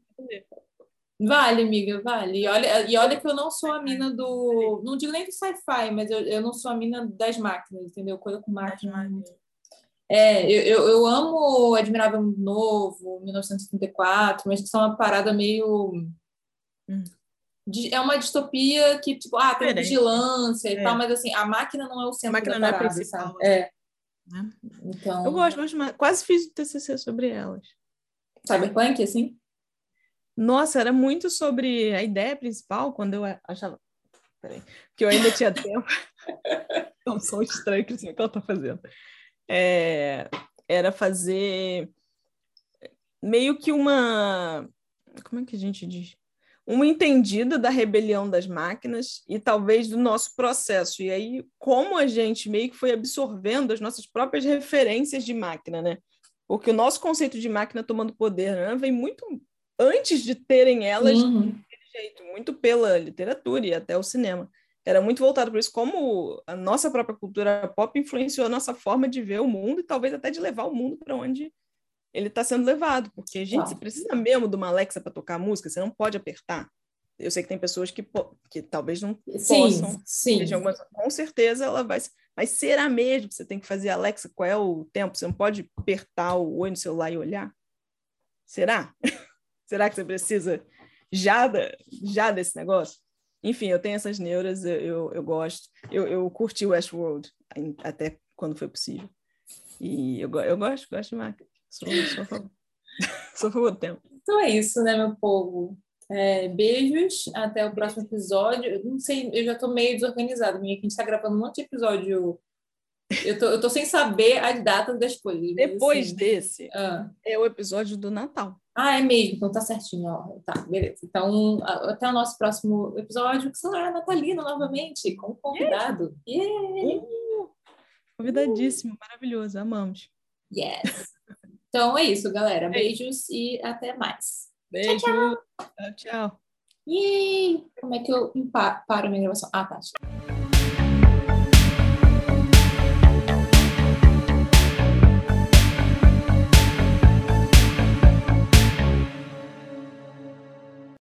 Vale, amiga, vale. E olha, e olha que eu não sou a mina do. Não digo nem do sci-fi, mas eu, eu não sou a mina das máquinas, entendeu? Coisa com máquina. É, eu, eu, eu amo Admirável Novo, 1934, mas que são uma parada meio. Hum. é uma distopia que, tipo, ah, tem vigilância e É. tal, mas assim, a máquina não é o centro máquina da não é a parada, principal, sabe? É. né? Então. Eu gosto, gosto mais. Quase fiz o TCC sobre elas. Cyberpunk, assim? Nossa, era muito sobre a ideia principal, quando eu achava. Peraí, que eu ainda tinha tempo. é um som estranho que assim, que ela tá fazendo. É, era fazer meio que uma. Como é que a gente diz? Uma entendida da rebelião das máquinas e talvez do nosso processo. E aí, como a gente meio que foi absorvendo as nossas próprias referências de máquina, né? Porque o nosso conceito de máquina tomando poder né, vem muito antes de terem elas uhum. jeito, muito pela literatura e até o cinema. Era muito voltado para isso, como a nossa própria cultura pop influenciou a nossa forma de ver o mundo e talvez até de levar o mundo para onde ele está sendo levado, porque, gente, ah. você precisa mesmo de uma Alexa para tocar música, você não pode apertar. Eu sei que tem pessoas que, que talvez não sim, possam. Sim. Algumas, com certeza ela vai. Mas será mesmo que você tem que fazer Alexa? Qual é o tempo? Você não pode apertar o olho no celular e olhar? Será? será que você precisa já, da, já desse negócio? Enfim, eu tenho essas neuras, eu, eu, eu gosto. Eu, eu curti Westworld até quando foi possível. E eu, eu gosto, gosto de máquina. Sou, sou, a favor. sou a favor do tempo. Então é isso, né, meu povo? É, beijos, até o próximo episódio. não sei, eu já tô meio desorganizada, minha, que a gente tá gravando um monte de episódio. Eu tô, eu tô sem saber as datas das coisas. Depois assim. desse, ah. é o episódio do Natal. Ah, é mesmo, então tá certinho, ó. Tá, beleza. Então, até o nosso próximo episódio, que será natalino novamente, com convidado. Yeah. yeah. Uh, convidadíssimo, maravilhoso, amamos. Yes. Então é isso, galera. Beijos e até mais. Beijo. Tchau, tchau. tchau. E como é que eu paro minha gravação? Ah, tá.